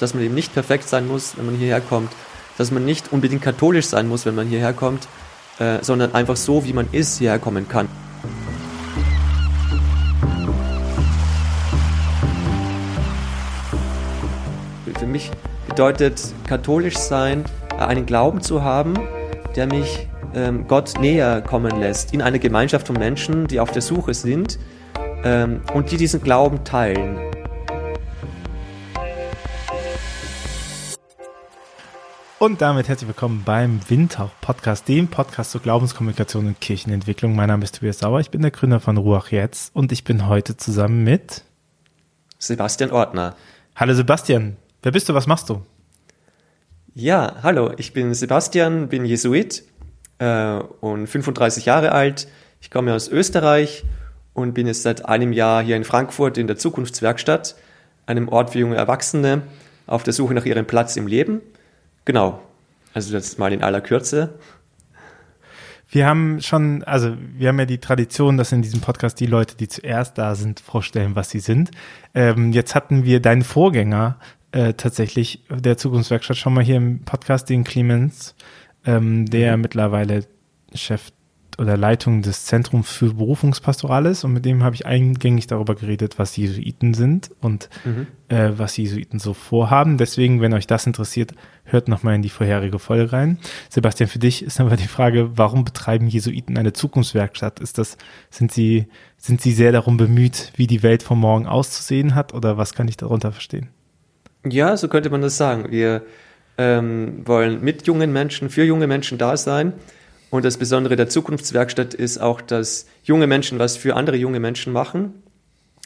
dass man eben nicht perfekt sein muss, wenn man hierher kommt, dass man nicht unbedingt katholisch sein muss, wenn man hierher kommt, äh, sondern einfach so, wie man ist, hierher kommen kann. Für mich bedeutet katholisch sein, äh, einen Glauben zu haben, der mich ähm, Gott näher kommen lässt, in eine Gemeinschaft von Menschen, die auf der Suche sind ähm, und die diesen Glauben teilen. Und damit herzlich willkommen beim Windhauch Podcast, dem Podcast zur Glaubenskommunikation und Kirchenentwicklung. Mein Name ist Tobias Sauer, ich bin der Gründer von Ruach Jetzt und ich bin heute zusammen mit Sebastian Ortner. Hallo Sebastian, wer bist du, was machst du? Ja, hallo, ich bin Sebastian, bin Jesuit äh, und 35 Jahre alt. Ich komme aus Österreich und bin jetzt seit einem Jahr hier in Frankfurt in der Zukunftswerkstatt, einem Ort für junge Erwachsene, auf der Suche nach ihrem Platz im Leben Genau. Also das mal in aller Kürze. Wir haben schon, also wir haben ja die Tradition, dass in diesem Podcast die Leute, die zuerst da sind, vorstellen, was sie sind. Ähm, jetzt hatten wir deinen Vorgänger äh, tatsächlich der Zukunftswerkstatt schon mal hier im Podcast, den Clemens, ähm, der mhm. mittlerweile Chef oder Leitung des Zentrums für Berufungspastorales und mit dem habe ich eingängig darüber geredet, was Jesuiten sind und mhm. äh, was Jesuiten so vorhaben. Deswegen, wenn euch das interessiert, hört nochmal in die vorherige Folge rein. Sebastian, für dich ist aber die Frage, warum betreiben Jesuiten eine Zukunftswerkstatt? Ist das, sind sie, sind sie sehr darum bemüht, wie die Welt von morgen auszusehen hat oder was kann ich darunter verstehen? Ja, so könnte man das sagen. Wir ähm, wollen mit jungen Menschen, für junge Menschen da sein und das Besondere der Zukunftswerkstatt ist auch, dass junge Menschen was für andere junge Menschen machen.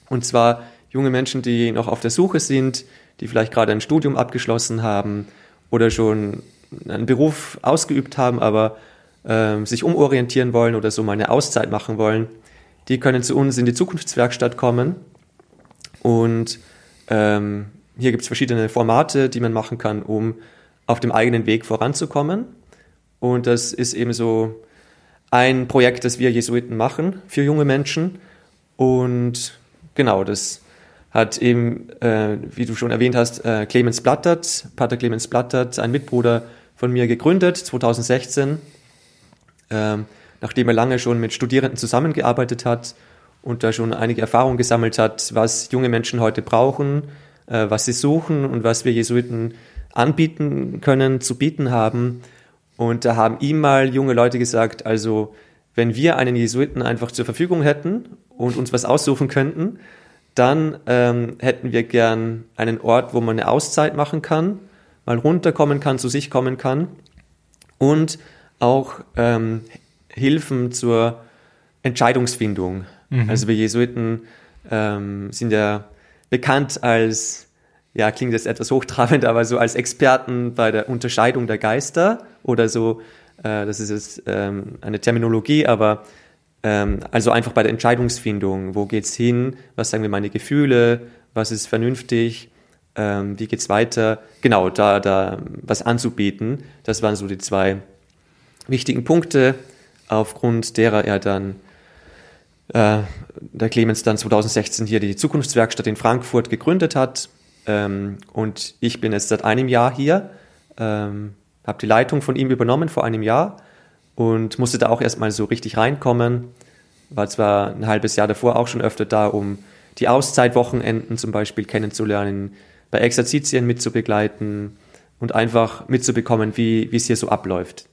Und zwar junge Menschen, die noch auf der Suche sind, die vielleicht gerade ein Studium abgeschlossen haben oder schon einen Beruf ausgeübt haben, aber äh, sich umorientieren wollen oder so mal eine Auszeit machen wollen. Die können zu uns in die Zukunftswerkstatt kommen. Und ähm, hier gibt es verschiedene Formate, die man machen kann, um auf dem eigenen Weg voranzukommen. Und das ist eben so ein Projekt, das wir Jesuiten machen für junge Menschen. Und genau, das hat eben, äh, wie du schon erwähnt hast, äh, Clemens Blattert, Pater Clemens Blattert, ein Mitbruder von mir gegründet, 2016, äh, nachdem er lange schon mit Studierenden zusammengearbeitet hat und da schon einige Erfahrungen gesammelt hat, was junge Menschen heute brauchen, äh, was sie suchen und was wir Jesuiten anbieten können, zu bieten haben. Und da haben ihm mal junge Leute gesagt, also wenn wir einen Jesuiten einfach zur Verfügung hätten und uns was aussuchen könnten, dann ähm, hätten wir gern einen Ort, wo man eine Auszeit machen kann, mal runterkommen kann, zu sich kommen kann und auch ähm, Hilfen zur Entscheidungsfindung. Mhm. Also wir Jesuiten ähm, sind ja bekannt als ja, klingt jetzt etwas hochtrabend, aber so als Experten bei der Unterscheidung der Geister oder so, äh, das ist jetzt ähm, eine Terminologie, aber ähm, also einfach bei der Entscheidungsfindung, wo geht's hin, was sagen wir meine Gefühle, was ist vernünftig, ähm, wie geht's weiter, genau, da, da was anzubieten, das waren so die zwei wichtigen Punkte, aufgrund derer er dann äh, der Clemens dann 2016 hier die Zukunftswerkstatt in Frankfurt gegründet hat ähm, und ich bin jetzt seit einem Jahr hier, ähm, habe die Leitung von ihm übernommen vor einem Jahr und musste da auch erstmal so richtig reinkommen. War zwar ein halbes Jahr davor auch schon öfter da, um die Auszeitwochenenden zum Beispiel kennenzulernen, bei Exerzitien mitzubegleiten und einfach mitzubekommen, wie, es hier so abläuft.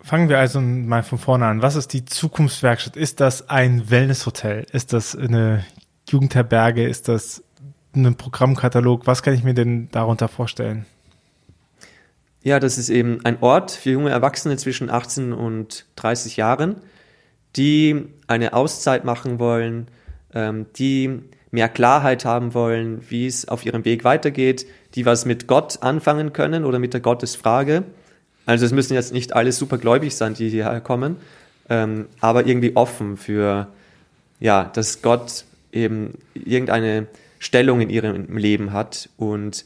Fangen wir also mal von vorne an. Was ist die Zukunftswerkstatt? Ist das ein Wellnesshotel? Ist das eine Jugendherberge? Ist das ein Programmkatalog? Was kann ich mir denn darunter vorstellen? Ja, das ist eben ein Ort für junge Erwachsene zwischen 18 und 30 Jahren, die eine Auszeit machen wollen, ähm, die mehr Klarheit haben wollen, wie es auf ihrem Weg weitergeht, die was mit Gott anfangen können oder mit der Gottesfrage. Also es müssen jetzt nicht alle supergläubig sein, die hierher kommen, ähm, aber irgendwie offen für, ja, dass Gott eben irgendeine Stellung in ihrem Leben hat und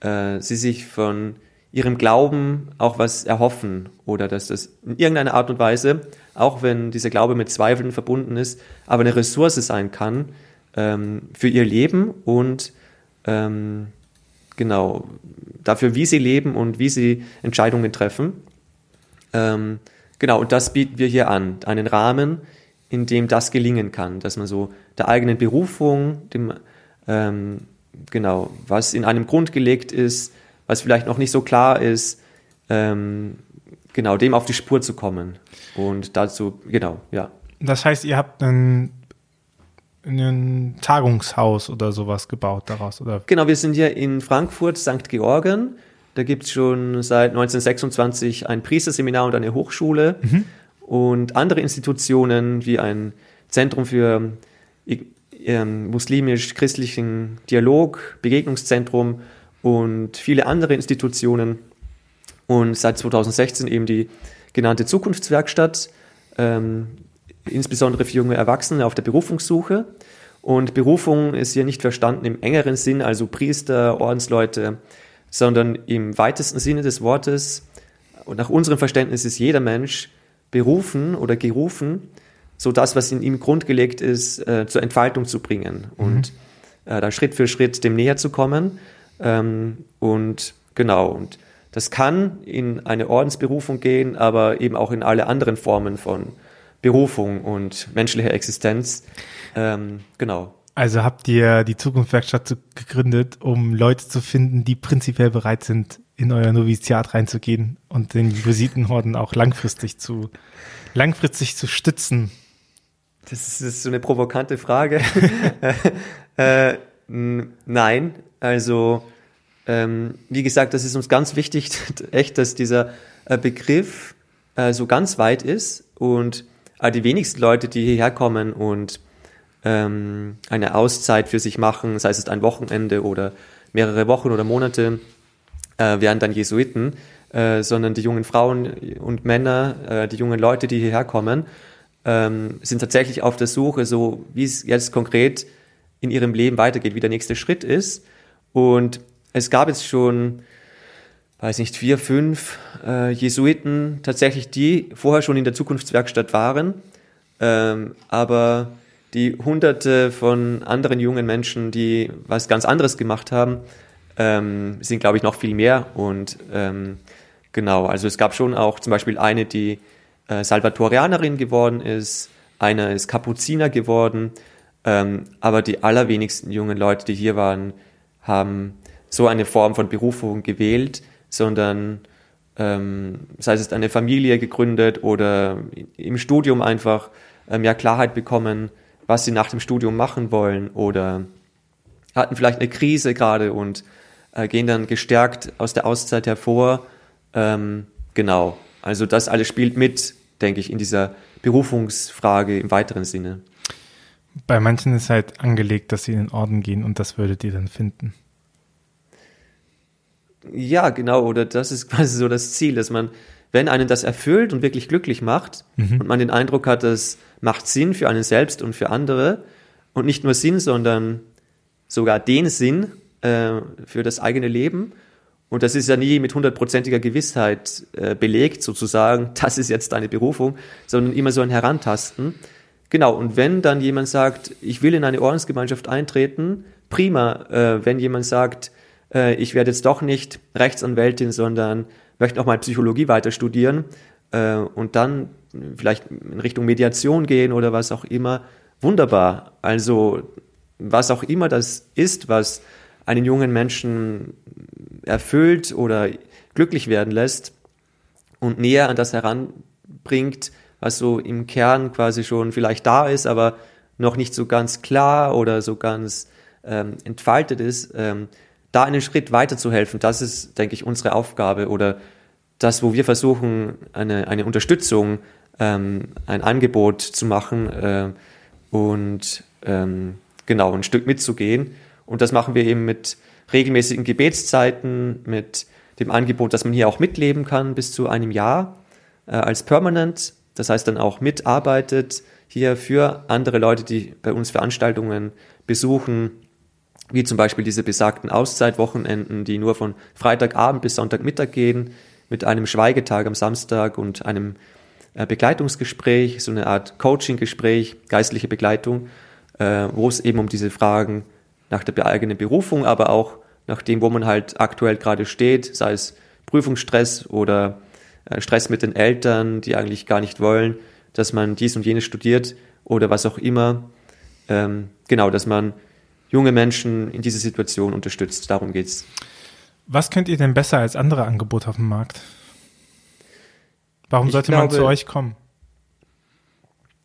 äh, sie sich von ihrem Glauben auch was erhoffen oder dass das in irgendeiner Art und Weise, auch wenn dieser Glaube mit Zweifeln verbunden ist, aber eine Ressource sein kann ähm, für ihr Leben und ähm, genau, dafür, wie sie leben und wie sie Entscheidungen treffen. Ähm, genau, und das bieten wir hier an, einen Rahmen, in dem das gelingen kann, dass man so der eigenen Berufung, dem, ähm, genau, was in einem Grund gelegt ist, was vielleicht noch nicht so klar ist, ähm, genau, dem auf die Spur zu kommen. Und dazu, genau, ja. Das heißt, ihr habt ein, ein Tagungshaus oder sowas gebaut daraus, oder? Genau, wir sind hier in Frankfurt, St. Georgen. Da gibt es schon seit 1926 ein Priesterseminar und eine Hochschule. Mhm und andere Institutionen wie ein Zentrum für äh, muslimisch-christlichen Dialog, Begegnungszentrum und viele andere Institutionen. Und seit 2016 eben die genannte Zukunftswerkstatt, ähm, insbesondere für junge Erwachsene auf der Berufungssuche. Und Berufung ist hier nicht verstanden im engeren Sinn, also Priester, Ordensleute, sondern im weitesten Sinne des Wortes. Und nach unserem Verständnis ist jeder Mensch berufen oder gerufen, so das, was in ihm grundgelegt ist, äh, zur Entfaltung zu bringen mhm. und äh, da Schritt für Schritt dem näher zu kommen. Ähm, und genau, und das kann in eine Ordensberufung gehen, aber eben auch in alle anderen Formen von Berufung und menschlicher Existenz. Ähm, genau. Also habt ihr die Zukunftswerkstatt gegründet, um Leute zu finden, die prinzipiell bereit sind, in euer Noviziat reinzugehen und den Jesuitenhorden auch langfristig zu, langfristig zu stützen? Das ist, so eine provokante Frage. äh, nein, also ähm, wie gesagt, das ist uns ganz wichtig, echt, dass dieser äh, Begriff äh, so ganz weit ist und äh, die wenigsten Leute, die hierher kommen und ähm, eine Auszeit für sich machen, sei es ein Wochenende oder mehrere Wochen oder Monate, äh, wären dann Jesuiten, äh, sondern die jungen Frauen und Männer, äh, die jungen Leute, die hierher kommen, ähm, sind tatsächlich auf der Suche, so wie es jetzt konkret in ihrem Leben weitergeht, wie der nächste Schritt ist. Und es gab jetzt schon, weiß nicht, vier, fünf äh, Jesuiten tatsächlich, die vorher schon in der Zukunftswerkstatt waren, ähm, aber die hunderte von anderen jungen Menschen, die was ganz anderes gemacht haben, ähm, sind, glaube ich, noch viel mehr. Und ähm, genau, also es gab schon auch zum Beispiel eine, die äh, Salvatorianerin geworden ist, einer ist Kapuziner geworden, ähm, aber die allerwenigsten jungen Leute, die hier waren, haben so eine Form von Berufung gewählt, sondern ähm, sei es eine Familie gegründet oder im Studium einfach äh, mehr Klarheit bekommen, was sie nach dem Studium machen wollen oder hatten vielleicht eine Krise gerade und äh, gehen dann gestärkt aus der Auszeit hervor. Ähm, genau, also das alles spielt mit, denke ich, in dieser Berufungsfrage im weiteren Sinne. Bei manchen ist halt angelegt, dass sie in den Orden gehen und das würdet ihr dann finden. Ja, genau, oder das ist quasi so das Ziel, dass man, wenn einen das erfüllt und wirklich glücklich macht mhm. und man den Eindruck hat, das macht Sinn für einen selbst und für andere und nicht nur Sinn, sondern sogar den Sinn, äh, für das eigene Leben. Und das ist ja nie mit hundertprozentiger Gewissheit äh, belegt, sozusagen, das ist jetzt deine Berufung, sondern immer so ein Herantasten. Genau, und wenn dann jemand sagt, ich will in eine Ordensgemeinschaft eintreten, prima. Äh, wenn jemand sagt, äh, ich werde jetzt doch nicht Rechtsanwältin, sondern möchte auch mal Psychologie weiter studieren äh, und dann vielleicht in Richtung Mediation gehen oder was auch immer, wunderbar. Also was auch immer das ist, was einen jungen Menschen erfüllt oder glücklich werden lässt und näher an das heranbringt, was so im Kern quasi schon vielleicht da ist, aber noch nicht so ganz klar oder so ganz ähm, entfaltet ist, ähm, da einen Schritt weiter zu helfen, das ist, denke ich, unsere Aufgabe oder das, wo wir versuchen, eine, eine Unterstützung, ähm, ein Angebot zu machen äh, und ähm, genau ein Stück mitzugehen. Und das machen wir eben mit regelmäßigen Gebetszeiten, mit dem Angebot, dass man hier auch mitleben kann bis zu einem Jahr äh, als Permanent. Das heißt dann auch mitarbeitet hier für andere Leute, die bei uns Veranstaltungen besuchen, wie zum Beispiel diese besagten Auszeitwochenenden, die nur von Freitagabend bis Sonntagmittag gehen, mit einem Schweigetag am Samstag und einem äh, Begleitungsgespräch, so eine Art Coaching-Gespräch, geistliche Begleitung, äh, wo es eben um diese Fragen nach der eigenen Berufung, aber auch nach dem, wo man halt aktuell gerade steht, sei es Prüfungsstress oder äh, Stress mit den Eltern, die eigentlich gar nicht wollen, dass man dies und jenes studiert oder was auch immer. Ähm, genau, dass man junge Menschen in dieser Situation unterstützt. Darum geht's. Was könnt ihr denn besser als andere Angebote auf dem Markt? Warum ich sollte glaube, man zu euch kommen?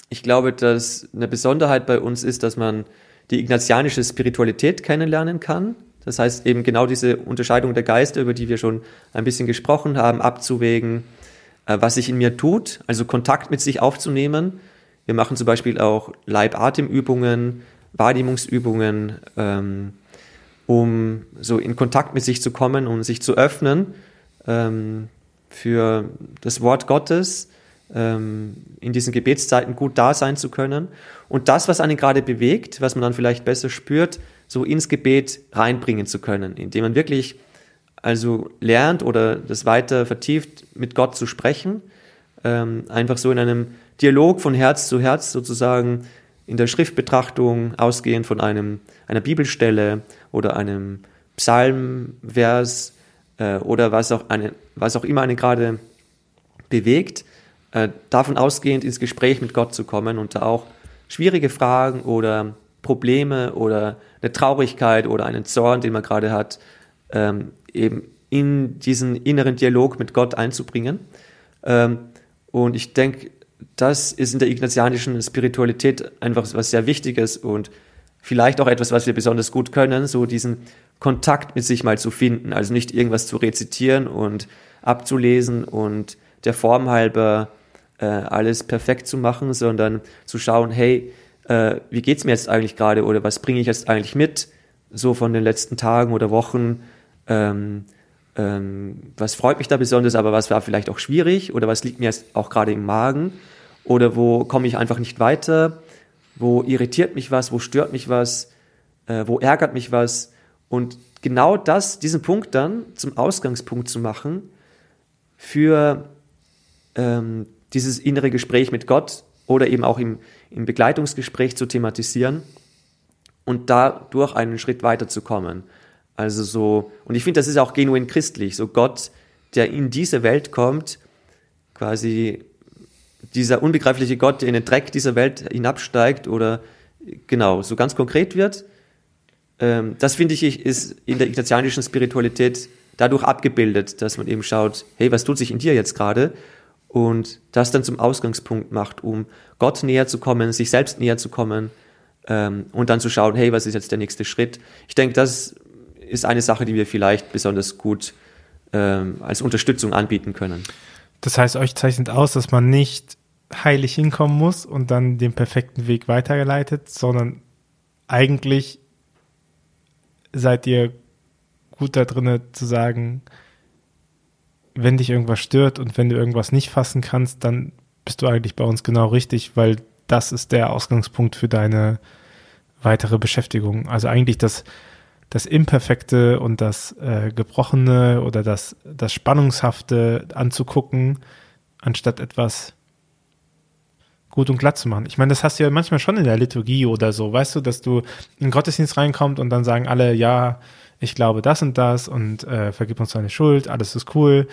Ich glaube, dass eine Besonderheit bei uns ist, dass man die ignatianische Spiritualität kennenlernen kann. Das heißt eben genau diese Unterscheidung der Geister, über die wir schon ein bisschen gesprochen haben, abzuwägen, äh, was sich in mir tut, also Kontakt mit sich aufzunehmen. Wir machen zum Beispiel auch Leib-Atem-Übungen, Wahrnehmungsübungen, ähm, um so in Kontakt mit sich zu kommen und sich zu öffnen ähm, für das Wort Gottes, in diesen Gebetszeiten gut da sein zu können. Und das, was einen gerade bewegt, was man dann vielleicht besser spürt, so ins Gebet reinbringen zu können, indem man wirklich also lernt oder das weiter vertieft mit Gott zu sprechen, ähm, einfach so in einem Dialog von Herz zu Herz sozusagen in der Schriftbetrachtung ausgehend von einem, einer Bibelstelle oder einem Psalmvers äh, oder was auch, eine, was auch immer einen gerade bewegt, äh, davon ausgehend ins Gespräch mit Gott zu kommen und da auch schwierige Fragen oder Probleme oder eine Traurigkeit oder einen Zorn, den man gerade hat, ähm, eben in diesen inneren Dialog mit Gott einzubringen. Ähm, und ich denke, das ist in der ignatianischen Spiritualität einfach was sehr Wichtiges und vielleicht auch etwas, was wir besonders gut können, so diesen Kontakt mit sich mal zu finden. Also nicht irgendwas zu rezitieren und abzulesen und der Form halber äh, alles perfekt zu machen, sondern zu schauen, hey, äh, wie geht's mir jetzt eigentlich gerade oder was bringe ich jetzt eigentlich mit, so von den letzten Tagen oder Wochen. Ähm, ähm, was freut mich da besonders, aber was war vielleicht auch schwierig oder was liegt mir jetzt auch gerade im Magen oder wo komme ich einfach nicht weiter, wo irritiert mich was, wo stört mich was, äh, wo ärgert mich was und genau das, diesen Punkt dann zum Ausgangspunkt zu machen für ähm, dieses innere Gespräch mit Gott oder eben auch im, im Begleitungsgespräch zu thematisieren und dadurch einen Schritt weiter zu kommen. Also so, und ich finde, das ist auch genuin christlich, so Gott, der in diese Welt kommt, quasi dieser unbegreifliche Gott, der in den Dreck dieser Welt hinabsteigt oder genau, so ganz konkret wird. Ähm, das finde ich, ist in der ignatianischen Spiritualität dadurch abgebildet, dass man eben schaut, hey, was tut sich in dir jetzt gerade? Und das dann zum Ausgangspunkt macht, um Gott näher zu kommen, sich selbst näher zu kommen ähm, und dann zu schauen, hey, was ist jetzt der nächste Schritt? Ich denke, das ist eine Sache, die wir vielleicht besonders gut ähm, als Unterstützung anbieten können. Das heißt, euch zeichnet aus, dass man nicht heilig hinkommen muss und dann den perfekten Weg weitergeleitet, sondern eigentlich seid ihr gut da drin zu sagen, wenn dich irgendwas stört und wenn du irgendwas nicht fassen kannst, dann bist du eigentlich bei uns genau richtig, weil das ist der Ausgangspunkt für deine weitere Beschäftigung. Also eigentlich das, das Imperfekte und das äh, Gebrochene oder das, das Spannungshafte anzugucken, anstatt etwas gut und glatt zu machen. Ich meine, das hast du ja manchmal schon in der Liturgie oder so, weißt du, dass du in den Gottesdienst reinkommst und dann sagen alle, ja, ich glaube das und das und äh, vergib uns deine Schuld, alles ist cool,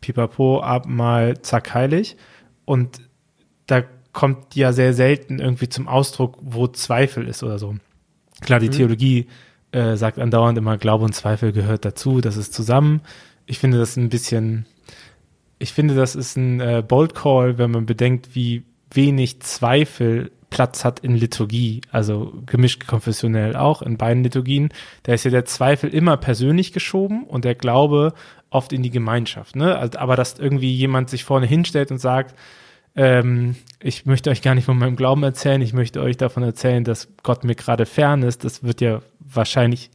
pipapo, Abendmahl, zack, heilig. Und da kommt ja sehr selten irgendwie zum Ausdruck, wo Zweifel ist oder so. Klar, die mhm. Theologie äh, sagt andauernd immer, Glaube und Zweifel gehört dazu, das ist zusammen. Ich finde das ein bisschen, ich finde, das ist ein äh, Bold Call, wenn man bedenkt, wie wenig Zweifel Platz hat in Liturgie, also gemischt konfessionell auch in beiden Liturgien, da ist ja der Zweifel immer persönlich geschoben und der Glaube oft in die Gemeinschaft. Ne? Also, aber dass irgendwie jemand sich vorne hinstellt und sagt, ähm, ich möchte euch gar nicht von meinem Glauben erzählen, ich möchte euch davon erzählen, dass Gott mir gerade fern ist, das wird ja wahrscheinlich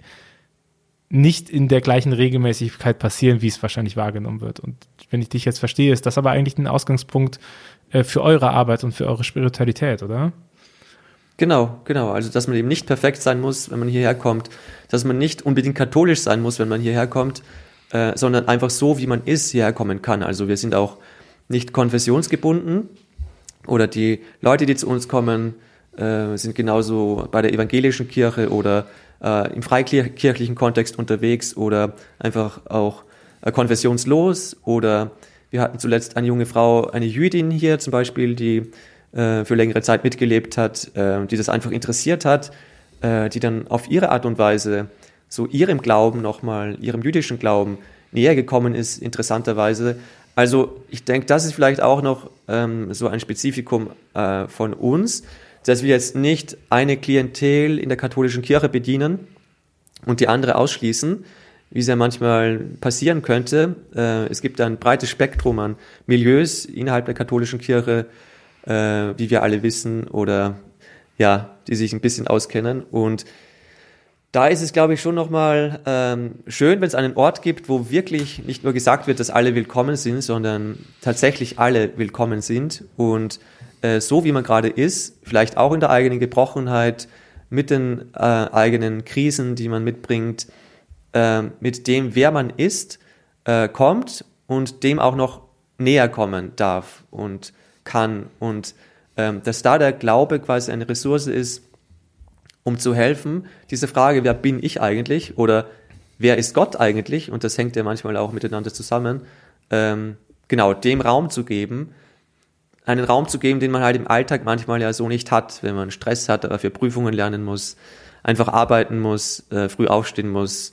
nicht in der gleichen Regelmäßigkeit passieren, wie es wahrscheinlich wahrgenommen wird. Und wenn ich dich jetzt verstehe, ist das aber eigentlich ein Ausgangspunkt äh, für eure Arbeit und für eure Spiritualität, oder? Genau, genau. Also, dass man eben nicht perfekt sein muss, wenn man hierher kommt, dass man nicht unbedingt katholisch sein muss, wenn man hierher kommt, äh, sondern einfach so, wie man ist, hierher kommen kann. Also, wir sind auch nicht konfessionsgebunden oder die Leute, die zu uns kommen, äh, sind genauso bei der evangelischen Kirche oder äh, im freikirchlichen Kontext unterwegs oder einfach auch äh, konfessionslos oder wir hatten zuletzt eine junge Frau, eine Jüdin hier zum Beispiel, die äh, für längere Zeit mitgelebt hat, äh, die das einfach interessiert hat, äh, die dann auf ihre Art und Weise so ihrem Glauben nochmal, ihrem jüdischen Glauben näher gekommen ist, interessanterweise. Also ich denke, das ist vielleicht auch noch ähm, so ein Spezifikum äh, von uns, dass wir jetzt nicht eine Klientel in der katholischen Kirche bedienen und die andere ausschließen, wie es ja manchmal passieren könnte. Äh, es gibt ein breites Spektrum an Milieus innerhalb der katholischen Kirche, äh, wie wir alle wissen, oder ja, die sich ein bisschen auskennen. Und da ist es, glaube ich, schon nochmal ähm, schön, wenn es einen Ort gibt, wo wirklich nicht nur gesagt wird, dass alle willkommen sind, sondern tatsächlich alle willkommen sind und äh, so wie man gerade ist, vielleicht auch in der eigenen Gebrochenheit, mit den äh, eigenen Krisen, die man mitbringt, äh, mit dem, wer man ist, äh, kommt und dem auch noch näher kommen darf und kann. Und ähm, dass da der Glaube quasi eine Ressource ist, um zu helfen, diese Frage, wer bin ich eigentlich oder wer ist Gott eigentlich, und das hängt ja manchmal auch miteinander zusammen, ähm, genau, dem Raum zu geben, einen Raum zu geben, den man halt im Alltag manchmal ja so nicht hat, wenn man Stress hat, dafür Prüfungen lernen muss, einfach arbeiten muss, äh, früh aufstehen muss,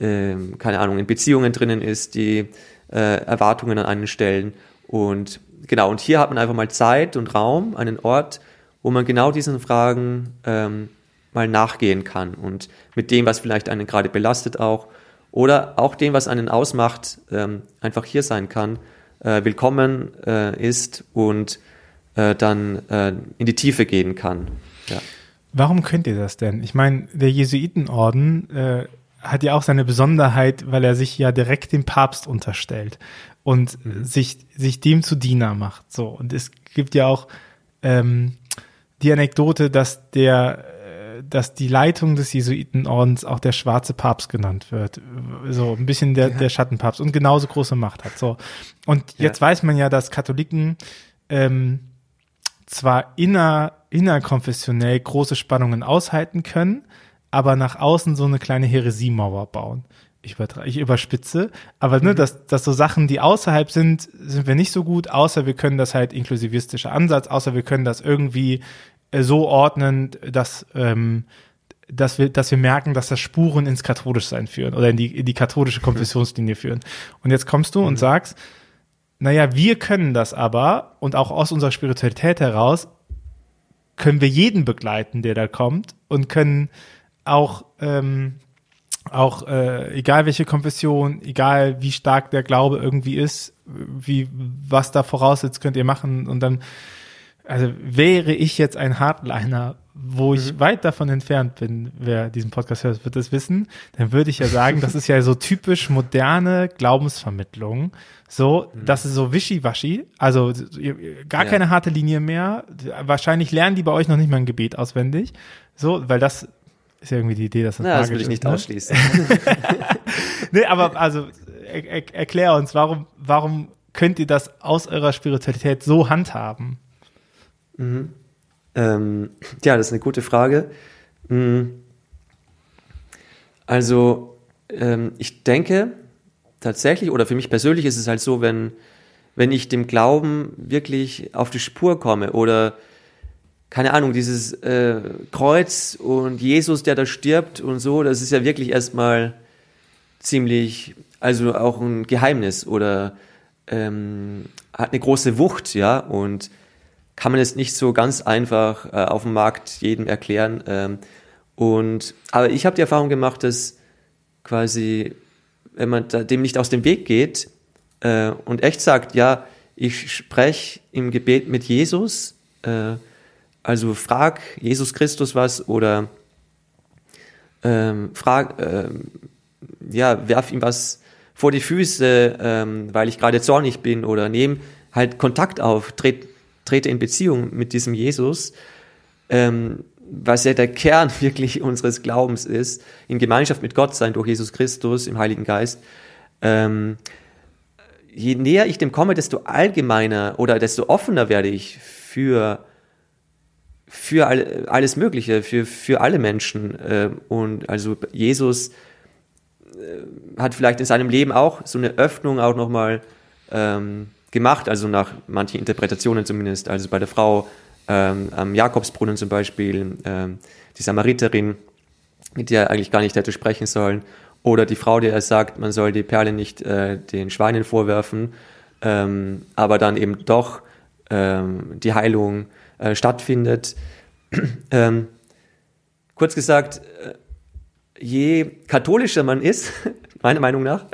äh, keine Ahnung, in Beziehungen drinnen ist, die äh, Erwartungen an einen stellen. Und genau, und hier hat man einfach mal Zeit und Raum, einen Ort, wo man genau diesen Fragen ähm, mal nachgehen kann und mit dem, was vielleicht einen gerade belastet auch oder auch dem, was einen ausmacht, ähm, einfach hier sein kann, äh, willkommen äh, ist und äh, dann äh, in die Tiefe gehen kann. Ja. Warum könnt ihr das denn? Ich meine, der Jesuitenorden äh, hat ja auch seine Besonderheit, weil er sich ja direkt dem Papst unterstellt und mhm. sich, sich dem zu Diener macht. So. Und es gibt ja auch ähm, die Anekdote, dass der dass die Leitung des Jesuitenordens auch der schwarze Papst genannt wird. So ein bisschen der, ja. der Schattenpapst und genauso große Macht hat. So. Und jetzt ja. weiß man ja, dass Katholiken ähm, zwar inner, innerkonfessionell große Spannungen aushalten können, aber nach außen so eine kleine Heresiemauer bauen. Ich, ich überspitze, aber ne, mhm. dass, dass so Sachen, die außerhalb sind, sind wir nicht so gut, außer wir können das halt inklusivistischer Ansatz, außer wir können das irgendwie äh, so ordnen, dass, ähm, dass, wir, dass wir merken, dass das Spuren ins Katholischsein führen oder in die, in die katholische Konfessionslinie führen. Und jetzt kommst du mhm. und sagst, naja, wir können das aber und auch aus unserer Spiritualität heraus können wir jeden begleiten, der da kommt und können auch ähm, auch äh, egal welche Konfession, egal wie stark der Glaube irgendwie ist, wie was da voraussetzt, könnt ihr machen und dann also wäre ich jetzt ein Hardliner, wo ich mhm. weit davon entfernt bin, wer diesen Podcast hört, wird es wissen, dann würde ich ja sagen, das ist ja so typisch moderne Glaubensvermittlung. So, mhm. das ist so wischiwaschi, also gar ja. keine harte Linie mehr. Wahrscheinlich lernen die bei euch noch nicht mal ein Gebet auswendig. So, weil das ist ja irgendwie die Idee, dass das Na, das will ich nicht ist, ne? ausschließen. nee, aber also er, er, erklär uns, warum, warum könnt ihr das aus eurer Spiritualität so handhaben? Mhm. Ähm, ja, das ist eine gute Frage. Mhm. Also, ähm, ich denke tatsächlich, oder für mich persönlich ist es halt so, wenn, wenn ich dem Glauben wirklich auf die Spur komme oder keine Ahnung, dieses äh, Kreuz und Jesus, der da stirbt und so, das ist ja wirklich erstmal ziemlich, also auch ein Geheimnis oder ähm, hat eine große Wucht, ja, und kann man jetzt nicht so ganz einfach äh, auf dem Markt jedem erklären. Ähm, und, aber ich habe die Erfahrung gemacht, dass quasi, wenn man dem nicht aus dem Weg geht äh, und echt sagt, ja, ich spreche im Gebet mit Jesus, äh, also frag Jesus Christus was oder ähm, frag, ähm, ja, werf ihm was vor die Füße, ähm, weil ich gerade zornig bin oder nehme halt Kontakt auf, tret, trete in Beziehung mit diesem Jesus, ähm, was ja der Kern wirklich unseres Glaubens ist, in Gemeinschaft mit Gott sein durch Jesus Christus im Heiligen Geist. Ähm, je näher ich dem komme, desto allgemeiner oder desto offener werde ich für, für all, alles Mögliche, für, für alle Menschen. Äh, und also Jesus äh, hat vielleicht in seinem Leben auch so eine Öffnung auch nochmal ähm, gemacht, also nach manchen Interpretationen zumindest. Also bei der Frau ähm, am Jakobsbrunnen zum Beispiel, ähm, die Samariterin, mit der er eigentlich gar nicht hätte sprechen sollen. Oder die Frau, der er sagt, man soll die Perle nicht äh, den Schweinen vorwerfen, ähm, aber dann eben doch ähm, die Heilung äh, stattfindet. ähm, kurz gesagt, äh, je katholischer man ist, meiner Meinung nach,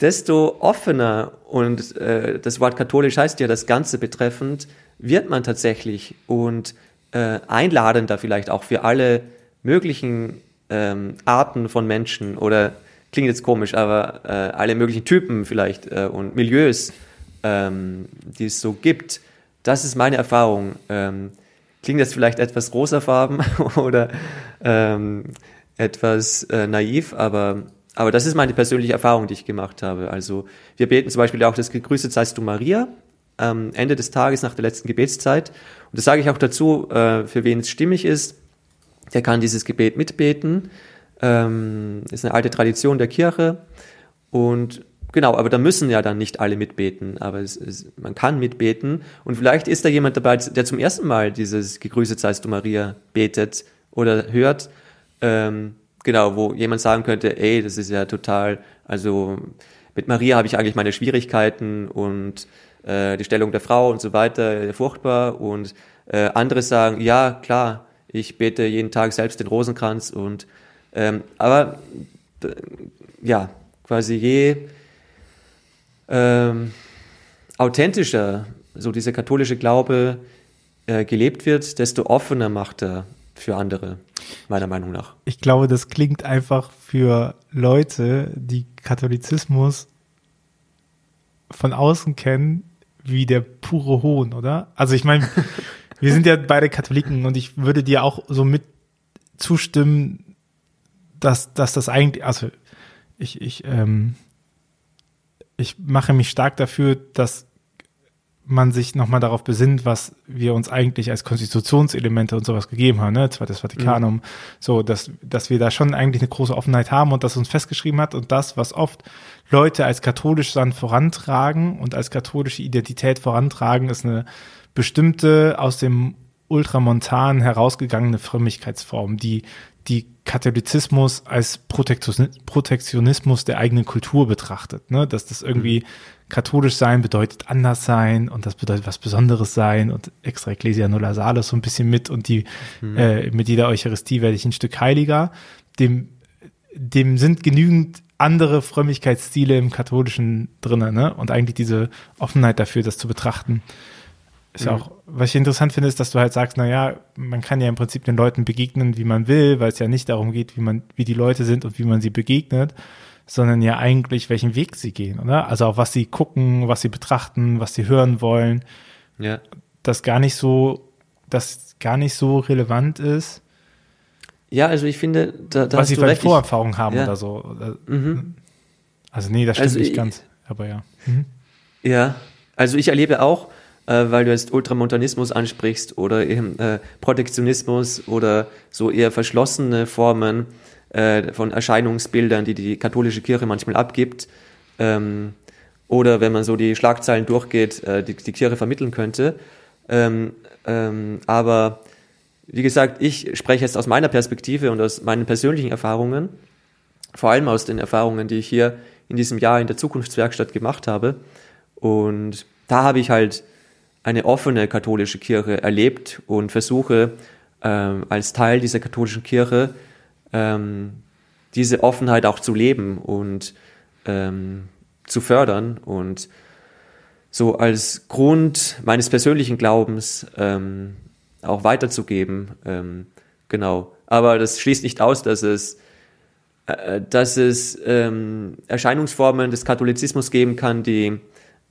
desto offener und äh, das Wort katholisch heißt ja das Ganze betreffend, wird man tatsächlich und äh, einladender vielleicht auch für alle möglichen ähm, Arten von Menschen oder klingt jetzt komisch, aber äh, alle möglichen Typen vielleicht äh, und Milieus, ähm, die es so gibt. Das ist meine Erfahrung. Ähm, klingt das vielleicht etwas rosafarben oder ähm, etwas äh, naiv, aber, aber das ist meine persönliche Erfahrung, die ich gemacht habe. Also wir beten zum Beispiel auch das Gegrüßet seist du Maria am Ende des Tages nach der letzten Gebetszeit. Und das sage ich auch dazu, äh, für wen es stimmig ist, der kann dieses Gebet mitbeten. Ähm, ist eine alte Tradition der Kirche. Und genau, aber da müssen ja dann nicht alle mitbeten, aber es, es, man kann mitbeten. Und vielleicht ist da jemand dabei, der zum ersten Mal dieses Gegrüßet seist du Maria betet oder hört. Ähm, genau, wo jemand sagen könnte, ey, das ist ja total, also mit Maria habe ich eigentlich meine Schwierigkeiten und äh, die Stellung der Frau und so weiter, furchtbar. Und äh, andere sagen, ja, klar, ich bete jeden Tag selbst den Rosenkranz und ähm, aber ja, quasi je ähm, authentischer so dieser katholische Glaube äh, gelebt wird, desto offener macht er für andere, meiner Meinung nach. Ich glaube, das klingt einfach für Leute, die Katholizismus von außen kennen, wie der pure Hohn, oder? Also ich meine, wir sind ja beide Katholiken und ich würde dir auch so mit zustimmen, dass, dass das eigentlich, also ich, ich, ähm, ich mache mich stark dafür, dass man sich nochmal darauf besinnt, was wir uns eigentlich als Konstitutionselemente und sowas gegeben haben, ne? Zweites Vatikanum, mhm. so, dass, dass wir da schon eigentlich eine große Offenheit haben und das uns festgeschrieben hat und das, was oft Leute als katholisch dann vorantragen und als katholische Identität vorantragen, ist eine bestimmte aus dem Ultramontan herausgegangene Frömmigkeitsform, die die Katholizismus als Protektionismus der eigenen Kultur betrachtet, ne? dass das irgendwie mhm. katholisch sein bedeutet anders sein und das bedeutet was Besonderes sein und extra Ecclesia nulla salus so ein bisschen mit und die mhm. äh, mit jeder Eucharistie werde ich ein Stück heiliger. Dem dem sind genügend andere Frömmigkeitsstile im Katholischen drinne, ne? Und eigentlich diese Offenheit dafür, das zu betrachten. Ist mhm. auch, was ich interessant finde, ist, dass du halt sagst, na ja, man kann ja im Prinzip den Leuten begegnen, wie man will, weil es ja nicht darum geht, wie man, wie die Leute sind und wie man sie begegnet, sondern ja eigentlich, welchen Weg sie gehen, oder? Also auch was sie gucken, was sie betrachten, was sie hören wollen. Ja. Das gar nicht so, das gar nicht so relevant ist. Ja, also ich finde, da, da was sie vielleicht Vorerfahrung haben ja. oder so. Mhm. Also nee, das stimmt also nicht ich, ganz, aber ja. Mhm. Ja, also ich erlebe auch, weil du jetzt Ultramontanismus ansprichst oder eben äh, Protektionismus oder so eher verschlossene Formen äh, von Erscheinungsbildern, die die katholische Kirche manchmal abgibt. Ähm, oder wenn man so die Schlagzeilen durchgeht, äh, die die Kirche vermitteln könnte. Ähm, ähm, aber wie gesagt, ich spreche jetzt aus meiner Perspektive und aus meinen persönlichen Erfahrungen, vor allem aus den Erfahrungen, die ich hier in diesem Jahr in der Zukunftswerkstatt gemacht habe. Und da habe ich halt eine offene katholische Kirche erlebt und versuche ähm, als Teil dieser katholischen Kirche ähm, diese Offenheit auch zu leben und ähm, zu fördern und so als Grund meines persönlichen Glaubens ähm, auch weiterzugeben. Ähm, genau. Aber das schließt nicht aus, dass es, äh, dass es ähm, Erscheinungsformen des Katholizismus geben kann, die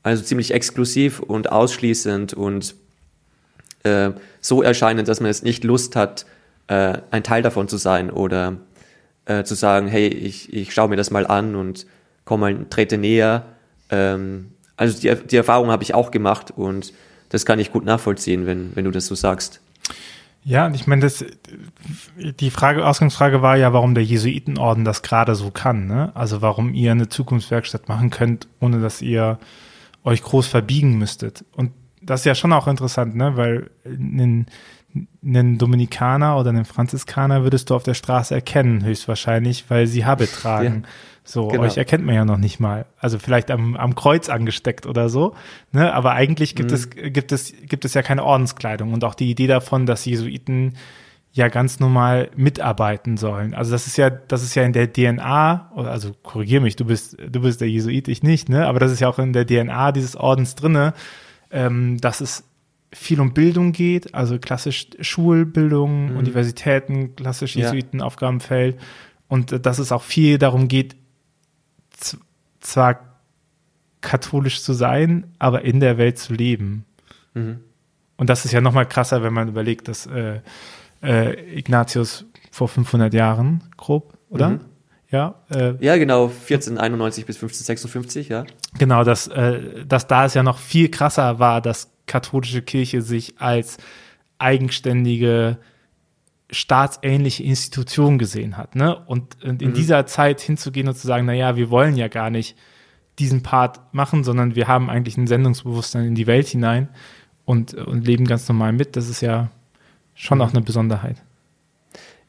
also ziemlich exklusiv und ausschließend und äh, so erscheinen, dass man jetzt nicht Lust hat, äh, ein Teil davon zu sein oder äh, zu sagen, hey, ich, ich schaue mir das mal an und komm mal, trete näher. Ähm, also die, die Erfahrung habe ich auch gemacht und das kann ich gut nachvollziehen, wenn, wenn du das so sagst. Ja, ich meine, das, die Frage, Ausgangsfrage war ja, warum der Jesuitenorden das gerade so kann, ne? Also warum ihr eine Zukunftswerkstatt machen könnt, ohne dass ihr euch groß verbiegen müsstet. Und das ist ja schon auch interessant, ne? Weil einen, einen Dominikaner oder einen Franziskaner würdest du auf der Straße erkennen, höchstwahrscheinlich, weil sie Habit tragen. Ja. So, genau. euch erkennt man ja noch nicht mal. Also vielleicht am, am Kreuz angesteckt oder so. Ne? Aber eigentlich gibt mhm. es, gibt es, gibt es ja keine Ordenskleidung. Und auch die Idee davon, dass Jesuiten ja ganz normal mitarbeiten sollen. Also das ist ja, das ist ja in der DNA, also korrigier mich, du bist, du bist der Jesuit, ich nicht, ne? Aber das ist ja auch in der DNA dieses Ordens drinne, ähm, dass es viel um Bildung geht, also klassisch Schulbildung, mhm. Universitäten, klassisch Jesuitenaufgabenfeld. Und äh, dass es auch viel darum geht, zwar katholisch zu sein, aber in der Welt zu leben. Mhm. Und das ist ja noch mal krasser, wenn man überlegt, dass äh, äh, Ignatius vor 500 Jahren, grob, oder? Mhm. Ja, äh, ja, genau, 1491 bis 1556, ja. Genau, dass, äh, dass da es ja noch viel krasser war, dass katholische Kirche sich als eigenständige staatsähnliche Institution gesehen hat. Ne? Und, und in mhm. dieser Zeit hinzugehen und zu sagen, naja, wir wollen ja gar nicht diesen Part machen, sondern wir haben eigentlich ein Sendungsbewusstsein in die Welt hinein und, und leben ganz normal mit. Das ist ja schon auch eine Besonderheit.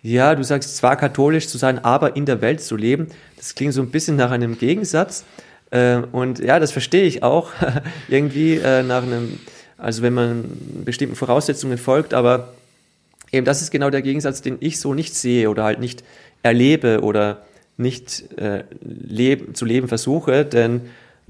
Ja, du sagst zwar katholisch zu sein, aber in der Welt zu leben. Das klingt so ein bisschen nach einem Gegensatz. Äh, und ja, das verstehe ich auch irgendwie äh, nach einem, also wenn man bestimmten Voraussetzungen folgt, aber eben das ist genau der Gegensatz, den ich so nicht sehe oder halt nicht erlebe oder nicht äh, leben, zu leben versuche. Denn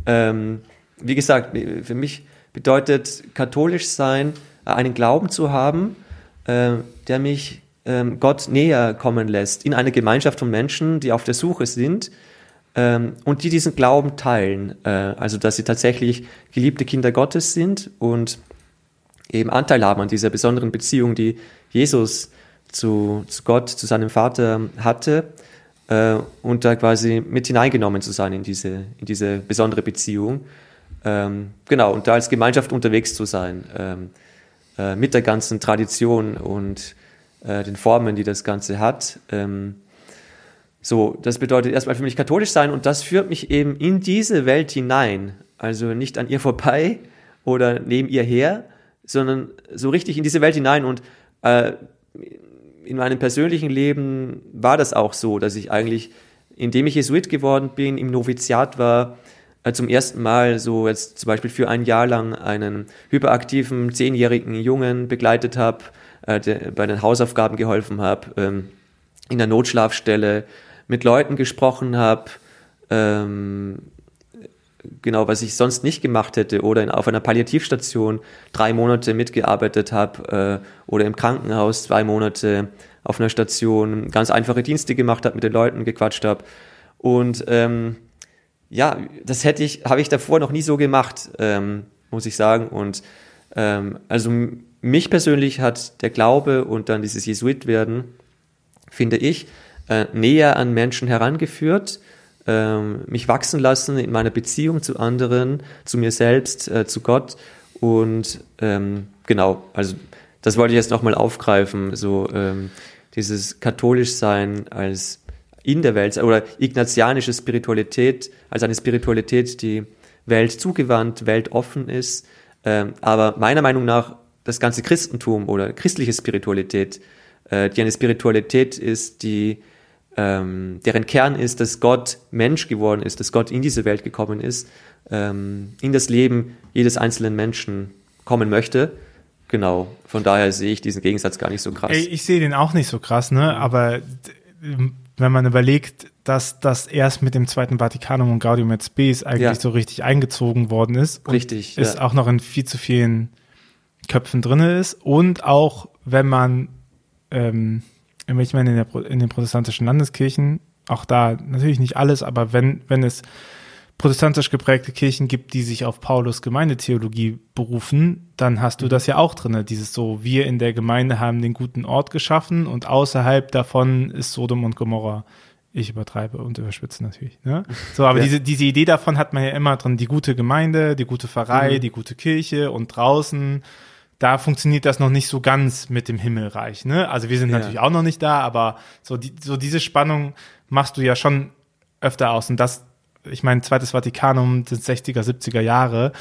ähm, wie gesagt, für mich bedeutet katholisch sein, einen Glauben zu haben, äh, der mich äh, Gott näher kommen lässt, in eine Gemeinschaft von Menschen, die auf der Suche sind ähm, und die diesen Glauben teilen. Äh, also dass sie tatsächlich geliebte Kinder Gottes sind und eben Anteil haben an dieser besonderen Beziehung, die Jesus zu, zu Gott, zu seinem Vater hatte äh, und da quasi mit hineingenommen zu sein in diese, in diese besondere Beziehung. Ähm, genau, und da als Gemeinschaft unterwegs zu sein, ähm, äh, mit der ganzen Tradition und äh, den Formen, die das Ganze hat. Ähm, so, das bedeutet erstmal für mich katholisch sein und das führt mich eben in diese Welt hinein. Also nicht an ihr vorbei oder neben ihr her, sondern so richtig in diese Welt hinein. Und äh, in meinem persönlichen Leben war das auch so, dass ich eigentlich, indem ich Jesuit geworden bin, im Noviziat war, zum ersten Mal so jetzt zum Beispiel für ein Jahr lang einen hyperaktiven zehnjährigen Jungen begleitet habe, äh, bei den Hausaufgaben geholfen habe, ähm, in der Notschlafstelle mit Leuten gesprochen habe, ähm, genau, was ich sonst nicht gemacht hätte oder in, auf einer Palliativstation drei Monate mitgearbeitet habe äh, oder im Krankenhaus zwei Monate auf einer Station ganz einfache Dienste gemacht habe, mit den Leuten gequatscht habe. Und ähm, ja, das hätte ich, habe ich davor noch nie so gemacht, ähm, muss ich sagen. Und ähm, also mich persönlich hat der Glaube und dann dieses Jesuitwerden, finde ich, äh, näher an Menschen herangeführt ähm, mich wachsen lassen in meiner Beziehung zu anderen, zu mir selbst, äh, zu Gott. Und ähm, genau, also das wollte ich jetzt nochmal aufgreifen, so ähm, dieses katholisch sein als in der Welt oder ignatianische Spiritualität, als eine Spiritualität, die Welt zugewandt, weltoffen ist, ähm, aber meiner Meinung nach das ganze Christentum oder christliche Spiritualität, äh, die eine Spiritualität ist, die ähm, deren Kern ist, dass Gott Mensch geworden ist, dass Gott in diese Welt gekommen ist, ähm, in das Leben jedes einzelnen Menschen kommen möchte. Genau, von daher sehe ich diesen Gegensatz gar nicht so krass. Ich sehe den auch nicht so krass, ne? Aber wenn man überlegt, dass das erst mit dem Zweiten Vatikanum und Gaudium et Spes eigentlich ja. so richtig eingezogen worden ist. richtig. Ist ja. auch noch in viel zu vielen Köpfen drin ist. Und auch, wenn man ähm, ich meine, in, der, in den protestantischen Landeskirchen, auch da natürlich nicht alles, aber wenn, wenn es protestantisch geprägte Kirchen gibt, die sich auf Paulus Gemeindetheologie berufen, dann hast du das ja auch drin. Dieses so, wir in der Gemeinde haben den guten Ort geschaffen und außerhalb davon ist Sodom und Gomorra. Ich übertreibe und überspitze natürlich. Ne? So, aber ja. diese, diese Idee davon hat man ja immer drin, die gute Gemeinde, die gute Pfarrei, mhm. die gute Kirche und draußen da funktioniert das noch nicht so ganz mit dem Himmelreich. Ne? Also wir sind ja. natürlich auch noch nicht da, aber so, die, so diese Spannung machst du ja schon öfter aus. Und das, ich meine, Zweites Vatikanum des 60er, 70er Jahre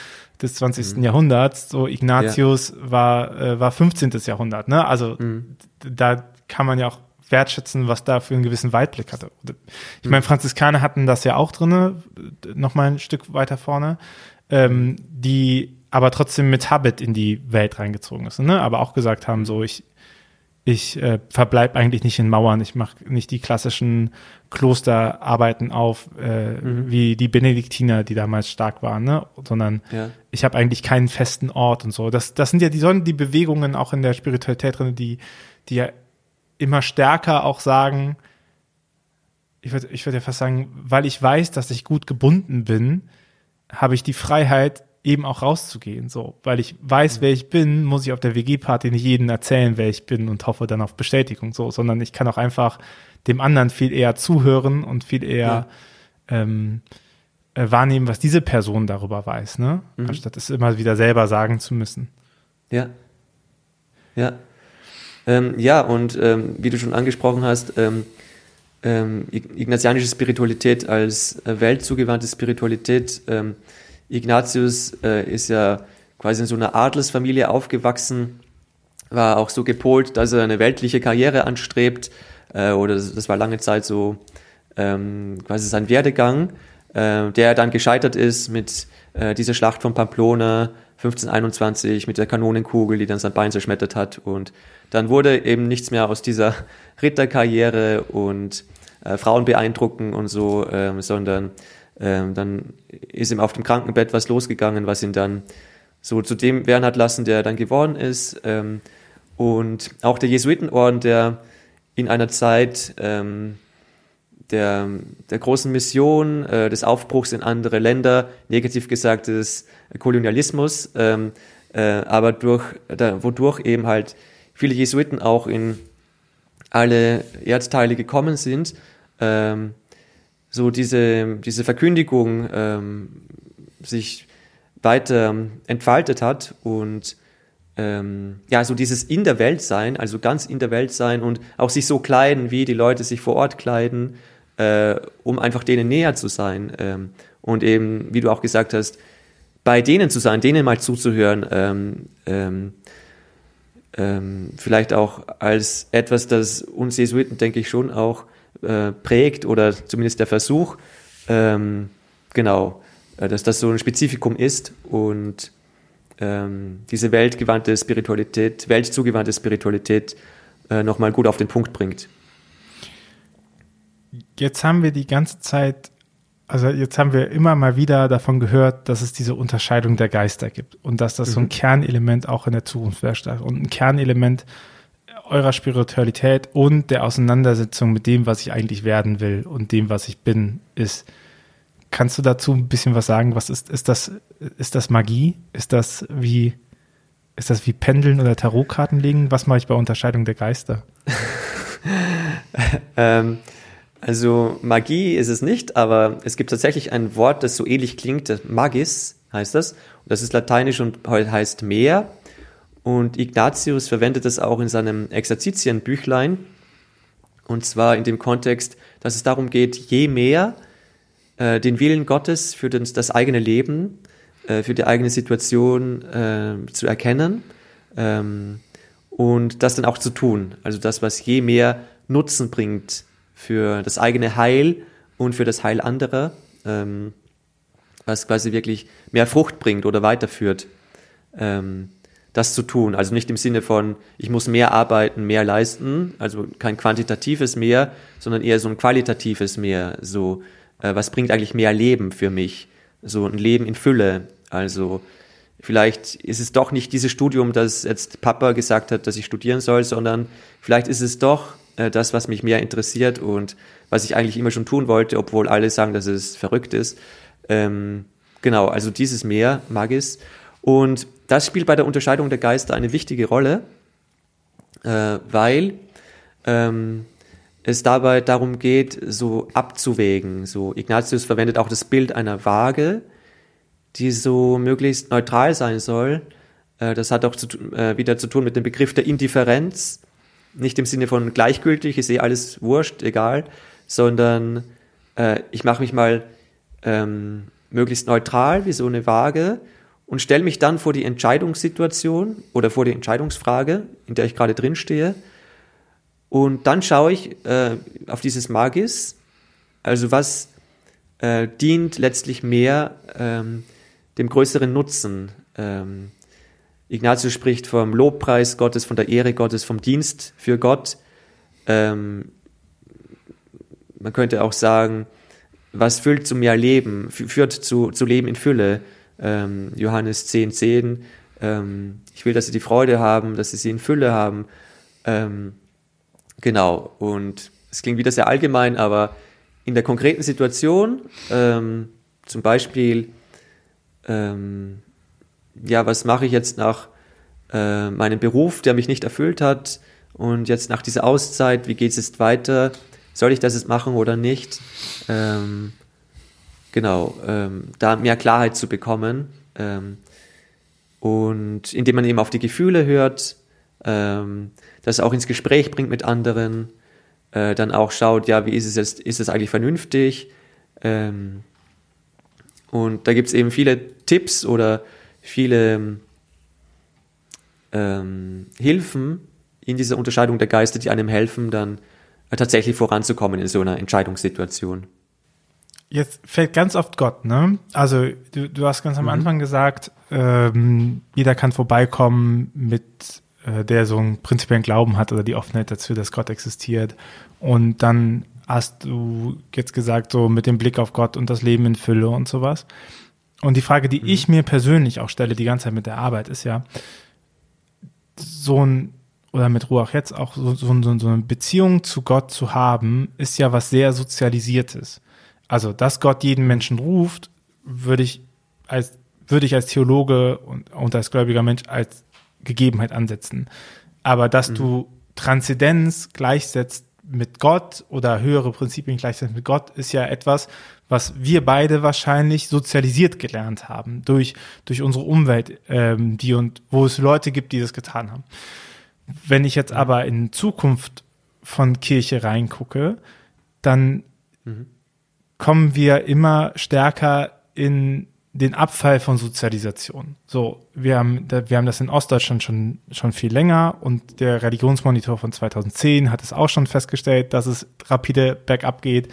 des 20. Mhm. Jahrhunderts, so Ignatius ja. war, äh, war 15. Jahrhundert. Ne? Also mhm. da kann man ja auch wertschätzen, was da für einen gewissen Weitblick hatte. Ich mhm. meine, Franziskaner hatten das ja auch drinne, noch mal ein Stück weiter vorne, ähm, die aber trotzdem mit Habit in die Welt reingezogen ist, ne? aber auch gesagt haben, so ich, ich äh, verbleib eigentlich nicht in Mauern, ich mache nicht die klassischen Klosterarbeiten auf, äh, mhm. wie die Benediktiner, die damals stark waren, ne? sondern ja. ich habe eigentlich keinen festen Ort und so. Das, das sind ja die, sollen die Bewegungen auch in der Spiritualität drin, die, die ja immer stärker auch sagen, ich würde ich würd ja fast sagen, weil ich weiß, dass ich gut gebunden bin, habe ich die Freiheit, eben auch rauszugehen, so, weil ich weiß, wer ich bin, muss ich auf der WG-Party nicht jedem erzählen, wer ich bin und hoffe dann auf Bestätigung, so, sondern ich kann auch einfach dem anderen viel eher zuhören und viel eher ja. ähm, äh, wahrnehmen, was diese Person darüber weiß, ne, mhm. anstatt es immer wieder selber sagen zu müssen. Ja, ja, ähm, ja und ähm, wie du schon angesprochen hast, ähm, ähm, ignatianische Spiritualität als äh, weltzugewandte Spiritualität ähm, Ignatius äh, ist ja quasi in so einer Adelsfamilie aufgewachsen, war auch so gepolt, dass er eine weltliche Karriere anstrebt, äh, oder das, war lange Zeit so ähm, quasi sein Werdegang, äh, der dann gescheitert ist mit äh, dieser Schlacht von Pamplona 1521 mit der Kanonenkugel, die dann sein Bein zerschmettert hat. Und dann wurde eben nichts mehr aus dieser Ritterkarriere und äh, Frauen beeindrucken und so, ähm, sondern ähm, dann ist ihm auf dem Krankenbett was losgegangen, was ihn dann so zu dem werden hat lassen, der dann geworden ist. Ähm, und auch der Jesuitenorden, der in einer Zeit ähm, der, der großen Mission, äh, des Aufbruchs in andere Länder, negativ gesagt des Kolonialismus, ähm, äh, aber durch, da, wodurch eben halt viele Jesuiten auch in alle Erdteile gekommen sind, ähm, so diese, diese Verkündigung ähm, sich weiter entfaltet hat und ähm, ja, so dieses in der Welt sein, also ganz in der Welt sein und auch sich so kleiden, wie die Leute sich vor Ort kleiden, äh, um einfach denen näher zu sein ähm, und eben, wie du auch gesagt hast, bei denen zu sein, denen mal zuzuhören, ähm, ähm, ähm vielleicht auch als etwas, das uns Jesuiten, denke ich, schon auch äh, prägt oder zumindest der Versuch, ähm, genau, äh, dass das so ein Spezifikum ist und ähm, diese weltgewandte Spiritualität, weltzugewandte Spiritualität äh, nochmal gut auf den Punkt bringt. Jetzt haben wir die ganze Zeit, also jetzt haben wir immer mal wieder davon gehört, dass es diese Unterscheidung der Geister gibt und dass das mhm. so ein mhm. Kernelement auch in der Zukunft wäre und ein Kernelement eurer Spiritualität und der Auseinandersetzung mit dem, was ich eigentlich werden will und dem, was ich bin, ist. Kannst du dazu ein bisschen was sagen? Was ist, ist das, ist das Magie? Ist das wie, ist das wie Pendeln oder Tarotkarten legen? Was mache ich bei Unterscheidung der Geister? ähm, also Magie ist es nicht, aber es gibt tatsächlich ein Wort, das so ähnlich klingt. Magis heißt das. Das ist lateinisch und heißt Meer. Und Ignatius verwendet es auch in seinem Exerzitienbüchlein. Und zwar in dem Kontext, dass es darum geht, je mehr äh, den Willen Gottes für den, das eigene Leben, äh, für die eigene Situation äh, zu erkennen ähm, und das dann auch zu tun. Also das, was je mehr Nutzen bringt für das eigene Heil und für das Heil anderer, ähm, was quasi wirklich mehr Frucht bringt oder weiterführt. Ähm, das zu tun. Also nicht im Sinne von, ich muss mehr arbeiten, mehr leisten, also kein quantitatives mehr, sondern eher so ein qualitatives mehr. So, äh, was bringt eigentlich mehr Leben für mich? So ein Leben in Fülle. Also vielleicht ist es doch nicht dieses Studium, das jetzt Papa gesagt hat, dass ich studieren soll, sondern vielleicht ist es doch äh, das, was mich mehr interessiert und was ich eigentlich immer schon tun wollte, obwohl alle sagen, dass es verrückt ist. Ähm, genau, also dieses Mehr mag es. Und das spielt bei der Unterscheidung der Geister eine wichtige Rolle, äh, weil ähm, es dabei darum geht, so abzuwägen. So Ignatius verwendet auch das Bild einer Waage, die so möglichst neutral sein soll, Äh, das hat auch zu, äh, wieder zu tun mit dem Begriff der Indifferenz. Nicht im Sinne von gleichgültig, ich sehe alles wurscht, egal, sondern äh, ich mache mich mal ähm, möglichst neutral, wie so eine Waage, und stelle mich dann vor die Entscheidungssituation oder vor die Entscheidungsfrage, in der ich gerade drin stehe. Und dann schaue ich äh, auf dieses Magis, also was äh, dient letztlich mehr ähm, dem größeren Nutzen. Ähm, Ignatius spricht vom Lobpreis Gottes, von der Ehre Gottes, vom Dienst für Gott. Ähm, man könnte auch sagen, was füllt zu mehr Leben, führt zu, zu Leben in Fülle. Ähm, Johannes 10, 10. Ähm, ich will, dass sie die Freude haben, dass sie sie in Fülle haben. Ähm, genau. Und es klingt wieder sehr allgemein, aber in der konkreten Situation, ähm, zum Beispiel, ähm, ja, was mache ich jetzt nach äh, meinem Beruf, der mich nicht erfüllt hat und jetzt nach dieser Auszeit, wie geht es jetzt weiter? Soll ich das jetzt machen oder nicht? Ähm, genau, ähm, da mehr Klarheit zu bekommen ähm, und indem man eben auf die Gefühle hört, ähm, das auch ins Gespräch bringt mit anderen, äh, dann auch schaut, ja, wie ist es jetzt, ist es eigentlich vernünftig? Ähm, und da gibt es eben viele Tipps oder viele ähm, Hilfen in dieser Unterscheidung der Geister, die einem helfen, dann äh, tatsächlich voranzukommen in so einer Entscheidungssituation. Jetzt fällt ganz oft Gott, ne? Also du, du hast ganz am mhm. Anfang gesagt, ähm, jeder kann vorbeikommen mit äh, der so einen prinzipiellen Glauben hat oder die Offenheit dazu, dass Gott existiert. Und dann hast du jetzt gesagt, so mit dem Blick auf Gott und das Leben in Fülle und sowas. Und die Frage, die mhm. ich mir persönlich auch stelle, die ganze Zeit mit der Arbeit, ist ja, so ein, oder mit Ruach jetzt auch so, so, so, so eine Beziehung zu Gott zu haben, ist ja was sehr Sozialisiertes. Also, dass Gott jeden Menschen ruft, würde ich als, würde ich als Theologe und, und als gläubiger Mensch als Gegebenheit ansetzen. Aber dass mhm. du Transzendenz gleichsetzt mit Gott oder höhere Prinzipien gleichsetzt mit Gott, ist ja etwas, was wir beide wahrscheinlich sozialisiert gelernt haben durch, durch unsere Umwelt, ähm, die und wo es Leute gibt, die das getan haben. Wenn ich jetzt mhm. aber in Zukunft von Kirche reingucke, dann mhm. Kommen wir immer stärker in den Abfall von Sozialisation. So, wir haben, wir haben das in Ostdeutschland schon, schon viel länger und der Religionsmonitor von 2010 hat es auch schon festgestellt, dass es rapide bergab geht.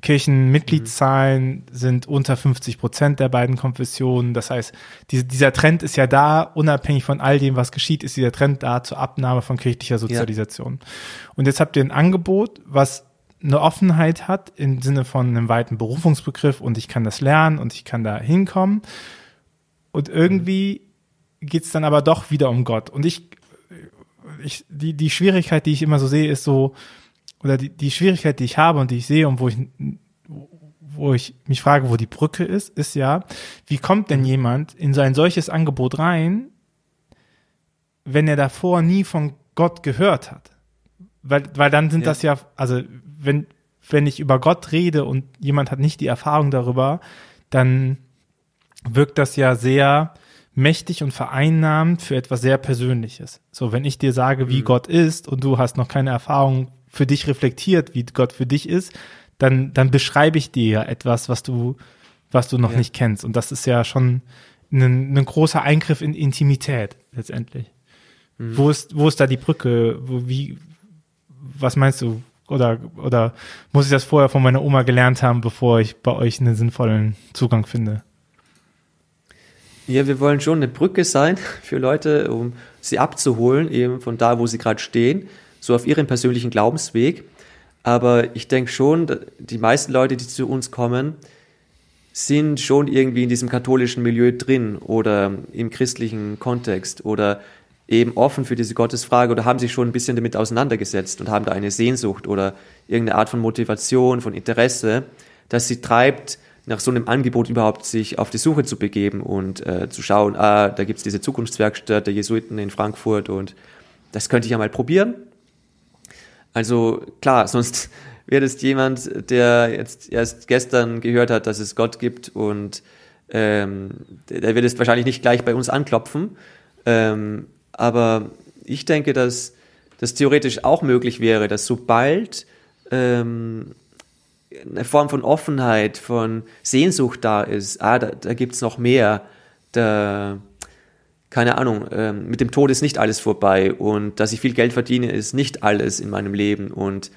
Kirchenmitgliedszahlen mhm. sind unter 50 Prozent der beiden Konfessionen. Das heißt, diese, dieser Trend ist ja da, unabhängig von all dem, was geschieht, ist dieser Trend da zur Abnahme von kirchlicher Sozialisation. Ja. Und jetzt habt ihr ein Angebot, was eine Offenheit hat im Sinne von einem weiten Berufungsbegriff und ich kann das lernen und ich kann da hinkommen. Und irgendwie geht's dann aber doch wieder um Gott. Und ich, ich die, die Schwierigkeit, die ich immer so sehe, ist so, oder die, die Schwierigkeit, die ich habe und die ich sehe und wo ich, wo ich mich frage, wo die Brücke ist, ist ja, wie kommt denn jemand in so ein solches Angebot rein, wenn er davor nie von Gott gehört hat? Weil, weil dann sind ja. das ja, also wenn, wenn ich über Gott rede und jemand hat nicht die Erfahrung darüber, dann wirkt das ja sehr mächtig und vereinnahmend für etwas sehr Persönliches. So, wenn ich dir sage, wie mhm. Gott ist und du hast noch keine Erfahrung für dich reflektiert, wie Gott für dich ist, dann, dann beschreibe ich dir ja etwas, was du, was du noch ja. nicht kennst. Und das ist ja schon ein, ein großer Eingriff in Intimität letztendlich. Mhm. Wo ist, wo ist da die Brücke? Wo, wie, was meinst du? Oder, oder muss ich das vorher von meiner Oma gelernt haben, bevor ich bei euch einen sinnvollen Zugang finde? Ja, wir wollen schon eine Brücke sein für Leute, um sie abzuholen, eben von da, wo sie gerade stehen, so auf ihrem persönlichen Glaubensweg. Aber ich denke schon, die meisten Leute, die zu uns kommen, sind schon irgendwie in diesem katholischen Milieu drin oder im christlichen Kontext oder eben offen für diese Gottesfrage oder haben sich schon ein bisschen damit auseinandergesetzt und haben da eine Sehnsucht oder irgendeine Art von Motivation, von Interesse, das sie treibt, nach so einem Angebot überhaupt sich auf die Suche zu begeben und äh, zu schauen, ah, da gibt's diese Zukunftswerkstatt der Jesuiten in Frankfurt und das könnte ich ja mal probieren. Also klar, sonst wäre das jemand, der jetzt erst gestern gehört hat, dass es Gott gibt und ähm, der wird es wahrscheinlich nicht gleich bei uns anklopfen, Ähm, aber ich denke, dass das theoretisch auch möglich wäre, dass sobald ähm, eine Form von Offenheit, von Sehnsucht da ist, ah, da, da gibt es noch mehr, da, keine Ahnung, ähm, mit dem Tod ist nicht alles vorbei und dass ich viel Geld verdiene, ist nicht alles in meinem Leben und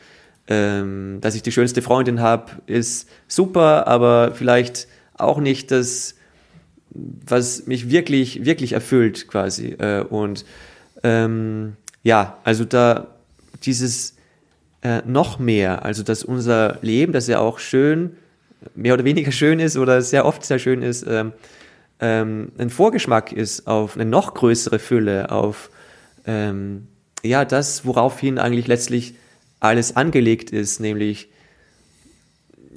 ähm, dass ich die schönste Freundin habe, ist super, aber vielleicht auch nicht das, was mich wirklich, wirklich erfüllt quasi. Äh, und ähm, ja, also da dieses äh, noch mehr, also dass unser Leben, das ja auch schön, mehr oder weniger schön ist oder sehr oft sehr schön ist, ähm, ähm, ein Vorgeschmack ist auf eine noch größere Fülle, auf ähm, ja das, woraufhin eigentlich letztlich alles angelegt ist, nämlich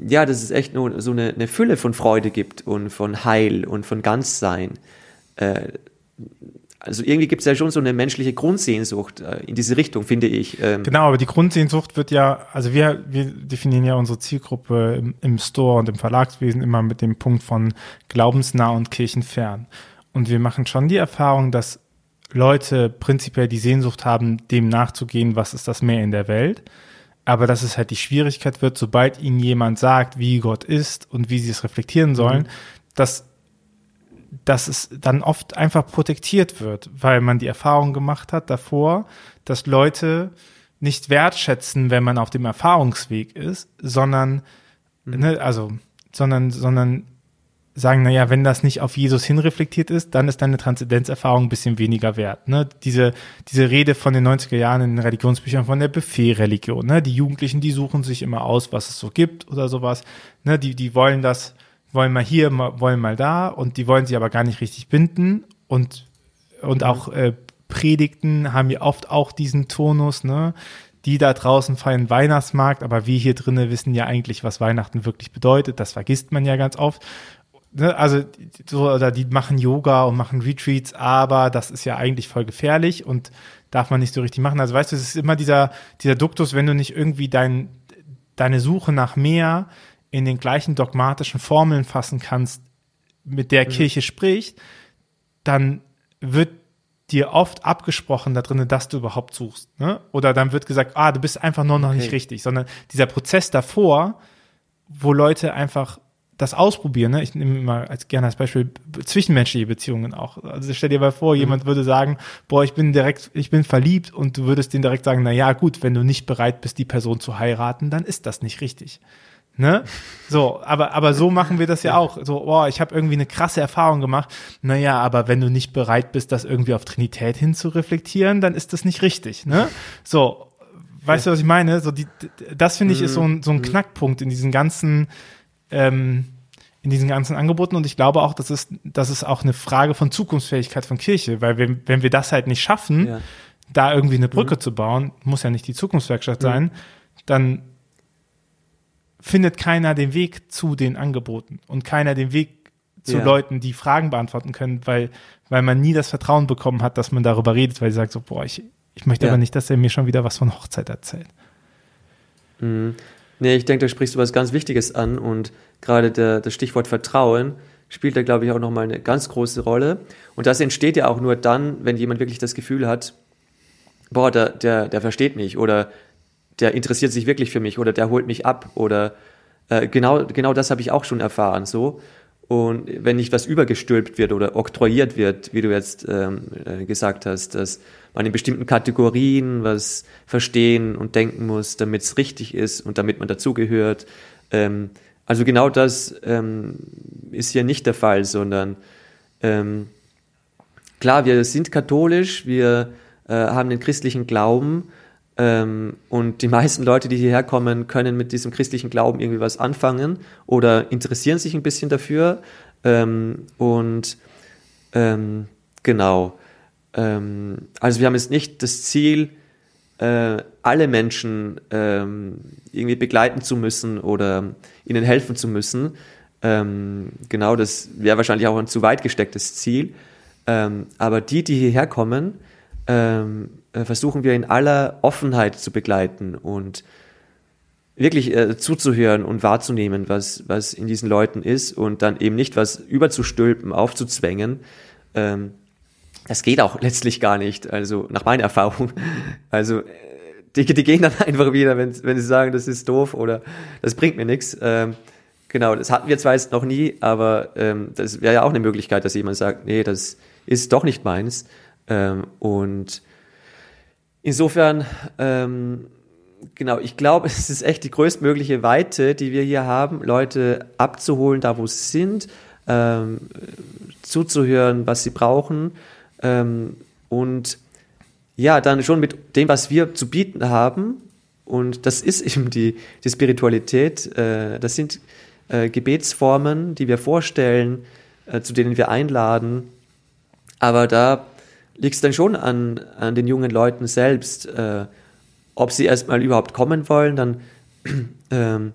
ja, dass es echt nur so eine, eine Fülle von Freude gibt und von Heil und von Ganzsein. Äh, also irgendwie gibt es ja schon so eine menschliche Grundsehnsucht äh, in diese Richtung, finde ich. Ähm. Genau, aber die Grundsehnsucht wird ja, also wir, wir definieren ja unsere Zielgruppe im, im Store und im Verlagswesen immer mit dem Punkt von glaubensnah und kirchenfern. Und wir machen schon die Erfahrung, dass Leute prinzipiell die Sehnsucht haben, dem nachzugehen, was ist das Meer in der Welt. Aber dass es halt die Schwierigkeit wird, sobald ihnen jemand sagt, wie Gott ist und wie sie es reflektieren sollen, mhm. dass dass es dann oft einfach protektiert wird, weil man die Erfahrung gemacht hat davor, dass Leute nicht wertschätzen, wenn man auf dem Erfahrungsweg ist, sondern, mhm. ne, also, sondern, sondern sagen, naja, wenn das nicht auf Jesus hinreflektiert ist, dann ist deine Transzendenzerfahrung ein bisschen weniger wert. Ne? Diese, diese Rede von den 90er Jahren in den Religionsbüchern von der Buffet-Religion. Ne? Die Jugendlichen, die suchen sich immer aus, was es so gibt oder sowas. Ne? Die, die wollen das, wollen mal hier, wollen mal da und die wollen sich aber gar nicht richtig binden und, und auch äh, Predigten haben ja oft auch diesen Tonus, ne? Die da draußen feiern Weihnachtsmarkt, aber wir hier drinnen wissen ja eigentlich, was Weihnachten wirklich bedeutet. Das vergisst man ja ganz oft. Ne? Also, so, oder die machen Yoga und machen Retreats, aber das ist ja eigentlich voll gefährlich und darf man nicht so richtig machen. Also, weißt du, es ist immer dieser, dieser Duktus, wenn du nicht irgendwie dein, deine Suche nach mehr in den gleichen dogmatischen Formeln fassen kannst, mit der mhm. Kirche spricht, dann wird dir oft abgesprochen da drinnen, dass du überhaupt suchst. Ne? Oder dann wird gesagt, ah, du bist einfach nur noch okay. nicht richtig, sondern dieser Prozess davor, wo Leute einfach das ausprobieren, ne? ich nehme mal als gerne als Beispiel zwischenmenschliche Beziehungen auch. Also stell dir mal vor, mhm. jemand würde sagen, boah, ich bin direkt, ich bin verliebt und du würdest den direkt sagen, na ja, gut, wenn du nicht bereit bist, die Person zu heiraten, dann ist das nicht richtig. Ne? So, aber, aber so machen wir das ja auch. So, boah, ich habe irgendwie eine krasse Erfahrung gemacht. Naja, aber wenn du nicht bereit bist, das irgendwie auf Trinität hin zu reflektieren, dann ist das nicht richtig. Ne? So, weißt du, was ich meine? So, die, das finde ich ist so ein, so ein mhm. Knackpunkt in diesen ganzen, ähm, in diesen ganzen Angeboten. Und ich glaube auch, das ist, das ist auch eine Frage von Zukunftsfähigkeit von Kirche, weil wenn, wenn wir das halt nicht schaffen, ja. da irgendwie eine Brücke mhm. zu bauen, muss ja nicht die Zukunftswerkstatt mhm. sein, dann findet keiner den Weg zu den Angeboten und keiner den Weg zu ja. Leuten, die Fragen beantworten können, weil, weil man nie das Vertrauen bekommen hat, dass man darüber redet, weil sie sagt so, boah, ich, ich möchte ja. aber nicht, dass er mir schon wieder was von Hochzeit erzählt. Mhm. Nee, ich denke, da sprichst du was ganz Wichtiges an und gerade der, das Stichwort Vertrauen spielt da, glaube ich, auch nochmal eine ganz große Rolle. Und das entsteht ja auch nur dann, wenn jemand wirklich das Gefühl hat, boah, der, der, der versteht mich oder der interessiert sich wirklich für mich oder der holt mich ab oder äh, genau, genau das habe ich auch schon erfahren so. Und wenn nicht was übergestülpt wird oder oktroyiert wird, wie du jetzt ähm, äh, gesagt hast, dass man in bestimmten Kategorien was verstehen und denken muss, damit es richtig ist und damit man dazugehört. Ähm, also genau das ähm, ist hier nicht der Fall, sondern ähm, klar, wir sind katholisch, wir äh, haben den christlichen Glauben, ähm, und die meisten Leute, die hierher kommen, können mit diesem christlichen Glauben irgendwie was anfangen oder interessieren sich ein bisschen dafür. Ähm, und ähm, genau. Ähm, also wir haben jetzt nicht das Ziel, äh, alle Menschen ähm, irgendwie begleiten zu müssen oder ihnen helfen zu müssen. Ähm, genau, das wäre wahrscheinlich auch ein zu weit gestecktes Ziel. aber die, die hierher kommen, ähm, äh, versuchen wir in aller Offenheit zu begleiten und wirklich äh, zuzuhören und wahrzunehmen, was, was in diesen Leuten ist und dann eben nicht was überzustülpen, aufzuzwängen, ähm, das geht auch letztlich gar nicht, also nach meiner Erfahrung. Also die, die gehen dann einfach wieder, wenn, wenn sie sagen, das ist doof oder das bringt mir nichts. Ähm, genau, das hatten wir zwar jetzt noch nie, aber ähm, das wäre ja auch eine Möglichkeit, dass jemand sagt, nee, das ist doch nicht meins. Ähm, und insofern, ähm, genau, ich glaube, es ist echt die größtmögliche Weite, die wir hier haben, Leute abzuholen, da wo sie sind, ähm, zuzuhören, was sie brauchen. Ähm, und ja, dann schon mit dem, was wir zu bieten haben, und das ist eben die, die Spiritualität, äh, das sind äh, Gebetsformen, die wir vorstellen, äh, zu denen wir einladen, aber da liegt es dann schon an, an den jungen Leuten selbst, äh, ob sie erstmal überhaupt kommen wollen, dann ähm,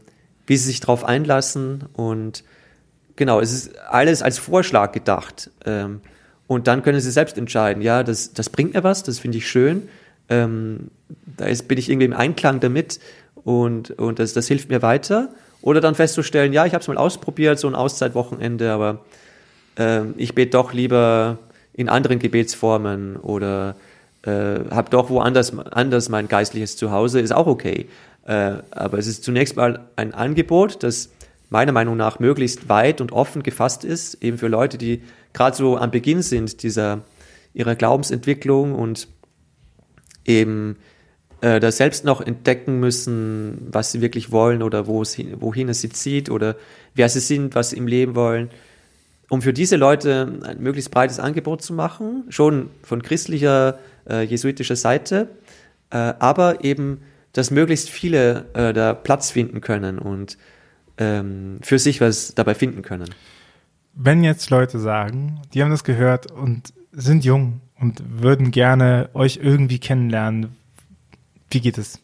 wie sie sich darauf einlassen und genau, es ist alles als Vorschlag gedacht. Ähm, und dann können sie selbst entscheiden, ja, das, das bringt mir was, das finde ich schön, ähm, da ist, bin ich irgendwie im Einklang damit und, und das, das hilft mir weiter. Oder dann festzustellen, ja, ich habe es mal ausprobiert, so ein Auszeitwochenende, aber ähm, ich bete doch lieber in anderen Gebetsformen oder äh, habe doch woanders anders mein geistliches Zuhause, ist auch okay. Äh, aber es ist zunächst mal ein Angebot, das meiner Meinung nach möglichst weit und offen gefasst ist, eben für Leute, die gerade so am Beginn sind dieser ihrer Glaubensentwicklung und eben äh, das selbst noch entdecken müssen, was sie wirklich wollen oder wo es hin, wohin es sie zieht oder wer sie sind, was sie im Leben wollen. Um für diese Leute ein möglichst breites Angebot zu machen, schon von christlicher, äh, jesuitischer Seite, äh, aber eben, dass möglichst viele äh, da Platz finden können und ähm, für sich was dabei finden können wenn jetzt Leute sagen, die haben das gehört und sind jung und würden gerne euch irgendwie kennenlernen, wie geht es?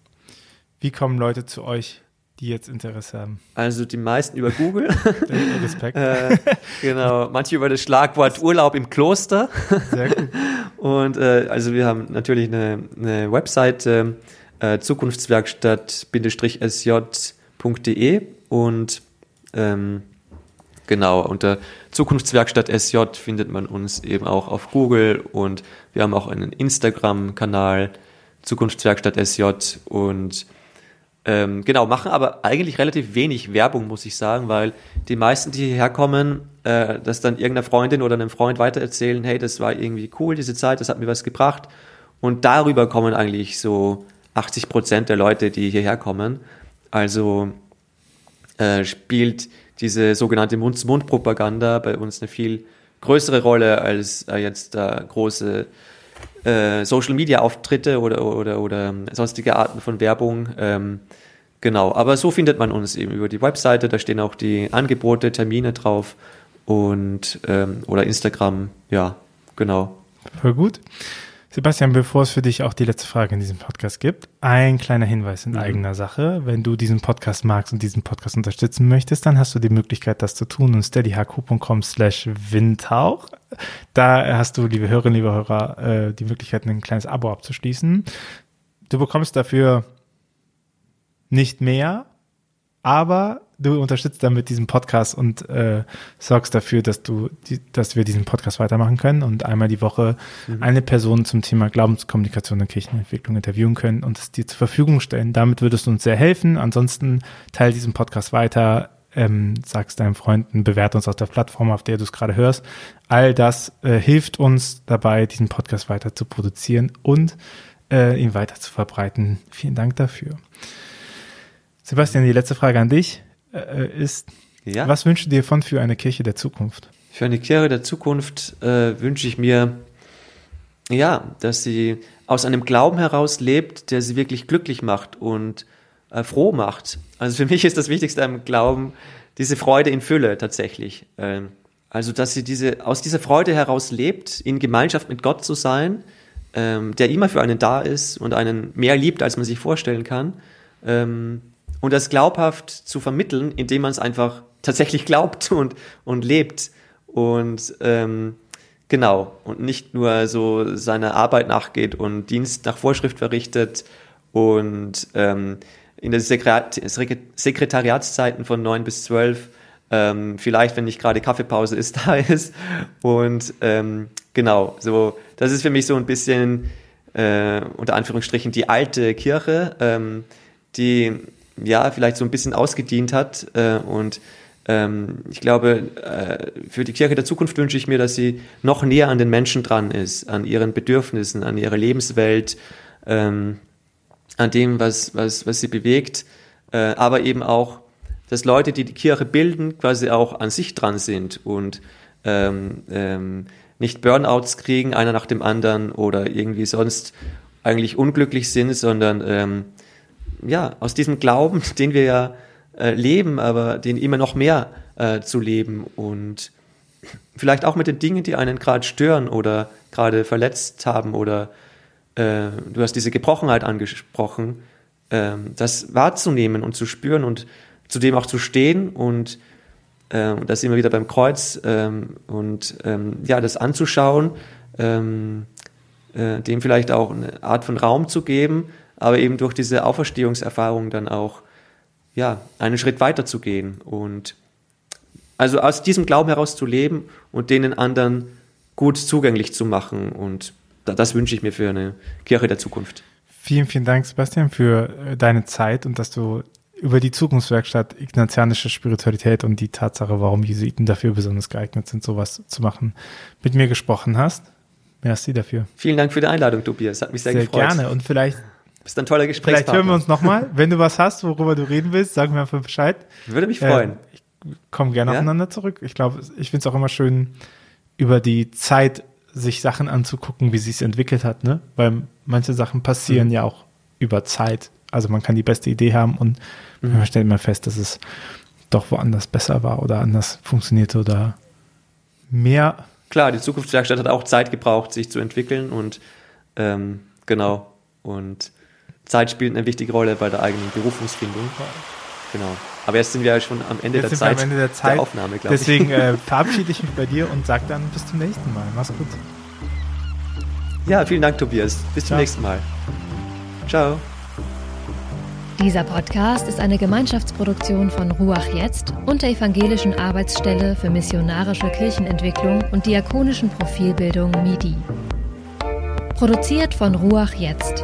Wie kommen Leute zu euch, die jetzt Interesse haben? Also die meisten über Google. Respekt. äh, genau, manche über das Schlagwort Urlaub im Kloster. Sehr gut. Und äh, also wir haben natürlich eine, eine Webseite äh, zukunftswerkstatt-sj.de und ähm, Genau, unter Zukunftswerkstatt SJ findet man uns eben auch auf Google und wir haben auch einen Instagram-Kanal, Zukunftswerkstatt SJ und ähm, genau, machen aber eigentlich relativ wenig Werbung, muss ich sagen, weil die meisten, die hierher kommen, äh, das dann irgendeiner Freundin oder einem Freund weitererzählen, hey, das war irgendwie cool, diese Zeit, das hat mir was gebracht. Und darüber kommen eigentlich so 80 Prozent der Leute, die hierher kommen. Also äh, spielt diese sogenannte Mund-zu-Mund-Propaganda bei uns eine viel größere Rolle als äh, jetzt äh, große äh, Social-Media-Auftritte oder, oder, oder sonstige Arten von Werbung. Ähm, genau, aber so findet man uns eben über die Webseite, da stehen auch die Angebote, Termine drauf und ähm, oder Instagram, ja, genau. Voll gut. Sebastian, bevor es für dich auch die letzte Frage in diesem Podcast gibt, ein kleiner Hinweis in mhm. eigener Sache. Wenn du diesen Podcast magst und diesen Podcast unterstützen möchtest, dann hast du die Möglichkeit, das zu tun und steadyhq.com slash windhauch. Da hast du, liebe Hörerinnen, liebe Hörer, äh, die Möglichkeit, ein kleines Abo abzuschließen. Du bekommst dafür nicht mehr, aber du unterstützt damit diesen Podcast und äh, sorgst dafür, dass du, die, dass wir diesen Podcast weitermachen können und einmal die Woche mhm. eine Person zum Thema Glaubenskommunikation und Kirchenentwicklung interviewen können und es dir zur Verfügung stellen. Damit würdest du uns sehr helfen. Ansonsten teile diesen Podcast weiter, ähm, sagst deinen Freunden, bewerte uns auf der Plattform, auf der du es gerade hörst. All das äh, hilft uns dabei, diesen Podcast weiter zu produzieren und äh, ihn weiter zu verbreiten. Vielen Dank dafür. Sebastian, die letzte Frage an dich äh, ist, ja? was wünschst du dir von für eine Kirche der Zukunft? Für eine Kirche der Zukunft äh, wünsche ich mir, ja, dass sie aus einem Glauben heraus lebt, der sie wirklich glücklich macht und äh, froh macht. Also für mich ist das Wichtigste am Glauben diese Freude in Fülle tatsächlich. Ähm, also dass sie diese aus dieser Freude heraus lebt, in Gemeinschaft mit Gott zu sein, ähm, der immer für einen da ist und einen mehr liebt, als man sich vorstellen kann. Ähm, und das glaubhaft zu vermitteln, indem man es einfach tatsächlich glaubt und, und lebt. Und ähm, genau, und nicht nur so seiner Arbeit nachgeht und Dienst nach Vorschrift verrichtet und ähm, in den Sekretariatszeiten von neun bis zwölf ähm, vielleicht, wenn nicht gerade Kaffeepause ist, da ist. Und ähm, genau, so, das ist für mich so ein bisschen äh, unter Anführungsstrichen die alte Kirche, ähm, die ja vielleicht so ein bisschen ausgedient hat. Äh, und ähm, ich glaube, äh, für die Kirche der Zukunft wünsche ich mir, dass sie noch näher an den Menschen dran ist, an ihren Bedürfnissen, an ihrer Lebenswelt, ähm, an dem, was, was, was sie bewegt, äh, aber eben auch, dass Leute, die die Kirche bilden, quasi auch an sich dran sind und ähm, ähm, nicht Burnouts kriegen, einer nach dem anderen oder irgendwie sonst eigentlich unglücklich sind, sondern ähm, ja, aus diesem Glauben, den wir ja äh, leben, aber den immer noch mehr äh, zu leben und vielleicht auch mit den Dingen, die einen gerade stören oder gerade verletzt haben oder äh, du hast diese Gebrochenheit angesprochen, ähm, das wahrzunehmen und zu spüren und zu dem auch zu stehen und äh, das immer wieder beim Kreuz ähm, und ähm, ja, das anzuschauen, äh, dem vielleicht auch eine Art von Raum zu geben, aber eben durch diese Auferstehungserfahrung dann auch ja, einen Schritt weiter zu gehen und also aus diesem Glauben heraus zu leben und den anderen gut zugänglich zu machen und das wünsche ich mir für eine Kirche der Zukunft. Vielen, vielen Dank, Sebastian, für äh, deine Zeit und dass du über die Zukunftswerkstatt ignatianische Spiritualität und die Tatsache, warum Jesuiten dafür besonders geeignet sind, sowas zu machen, mit mir gesprochen hast. Merci dafür. Vielen Dank für die Einladung, Tobias. Hat mich sehr, sehr gefreut. Sehr gerne und vielleicht bist ein toller Gesprächspartner. Vielleicht hören wir uns nochmal. Wenn du was hast, worüber du reden willst, sag mir einfach Bescheid. Würde mich freuen. Äh, ich komme gerne ja? aufeinander zurück. Ich glaube, ich finde es auch immer schön, über die Zeit sich Sachen anzugucken, wie sie es entwickelt hat, ne? Weil manche Sachen passieren mhm. ja auch über Zeit. Also man kann die beste Idee haben und mhm. man stellt mal fest, dass es doch woanders besser war oder anders funktionierte oder mehr. Klar, die Zukunftswerkstatt hat auch Zeit gebraucht, sich zu entwickeln und ähm, genau. Und Zeit spielt eine wichtige Rolle bei der eigenen Berufungsfindung. Genau. Aber jetzt sind wir ja schon am Ende, der Zeit, am Ende der Zeit der Aufnahme, glaube ich. Deswegen äh, verabschiede ich mich bei dir und sage dann bis zum nächsten Mal. Mach's gut. Ja, vielen Dank, Tobias. Bis Ciao. zum nächsten Mal. Ciao. Dieser Podcast ist eine Gemeinschaftsproduktion von Ruach Jetzt und der Evangelischen Arbeitsstelle für missionarische Kirchenentwicklung und diakonischen Profilbildung MIDI. Produziert von Ruach Jetzt.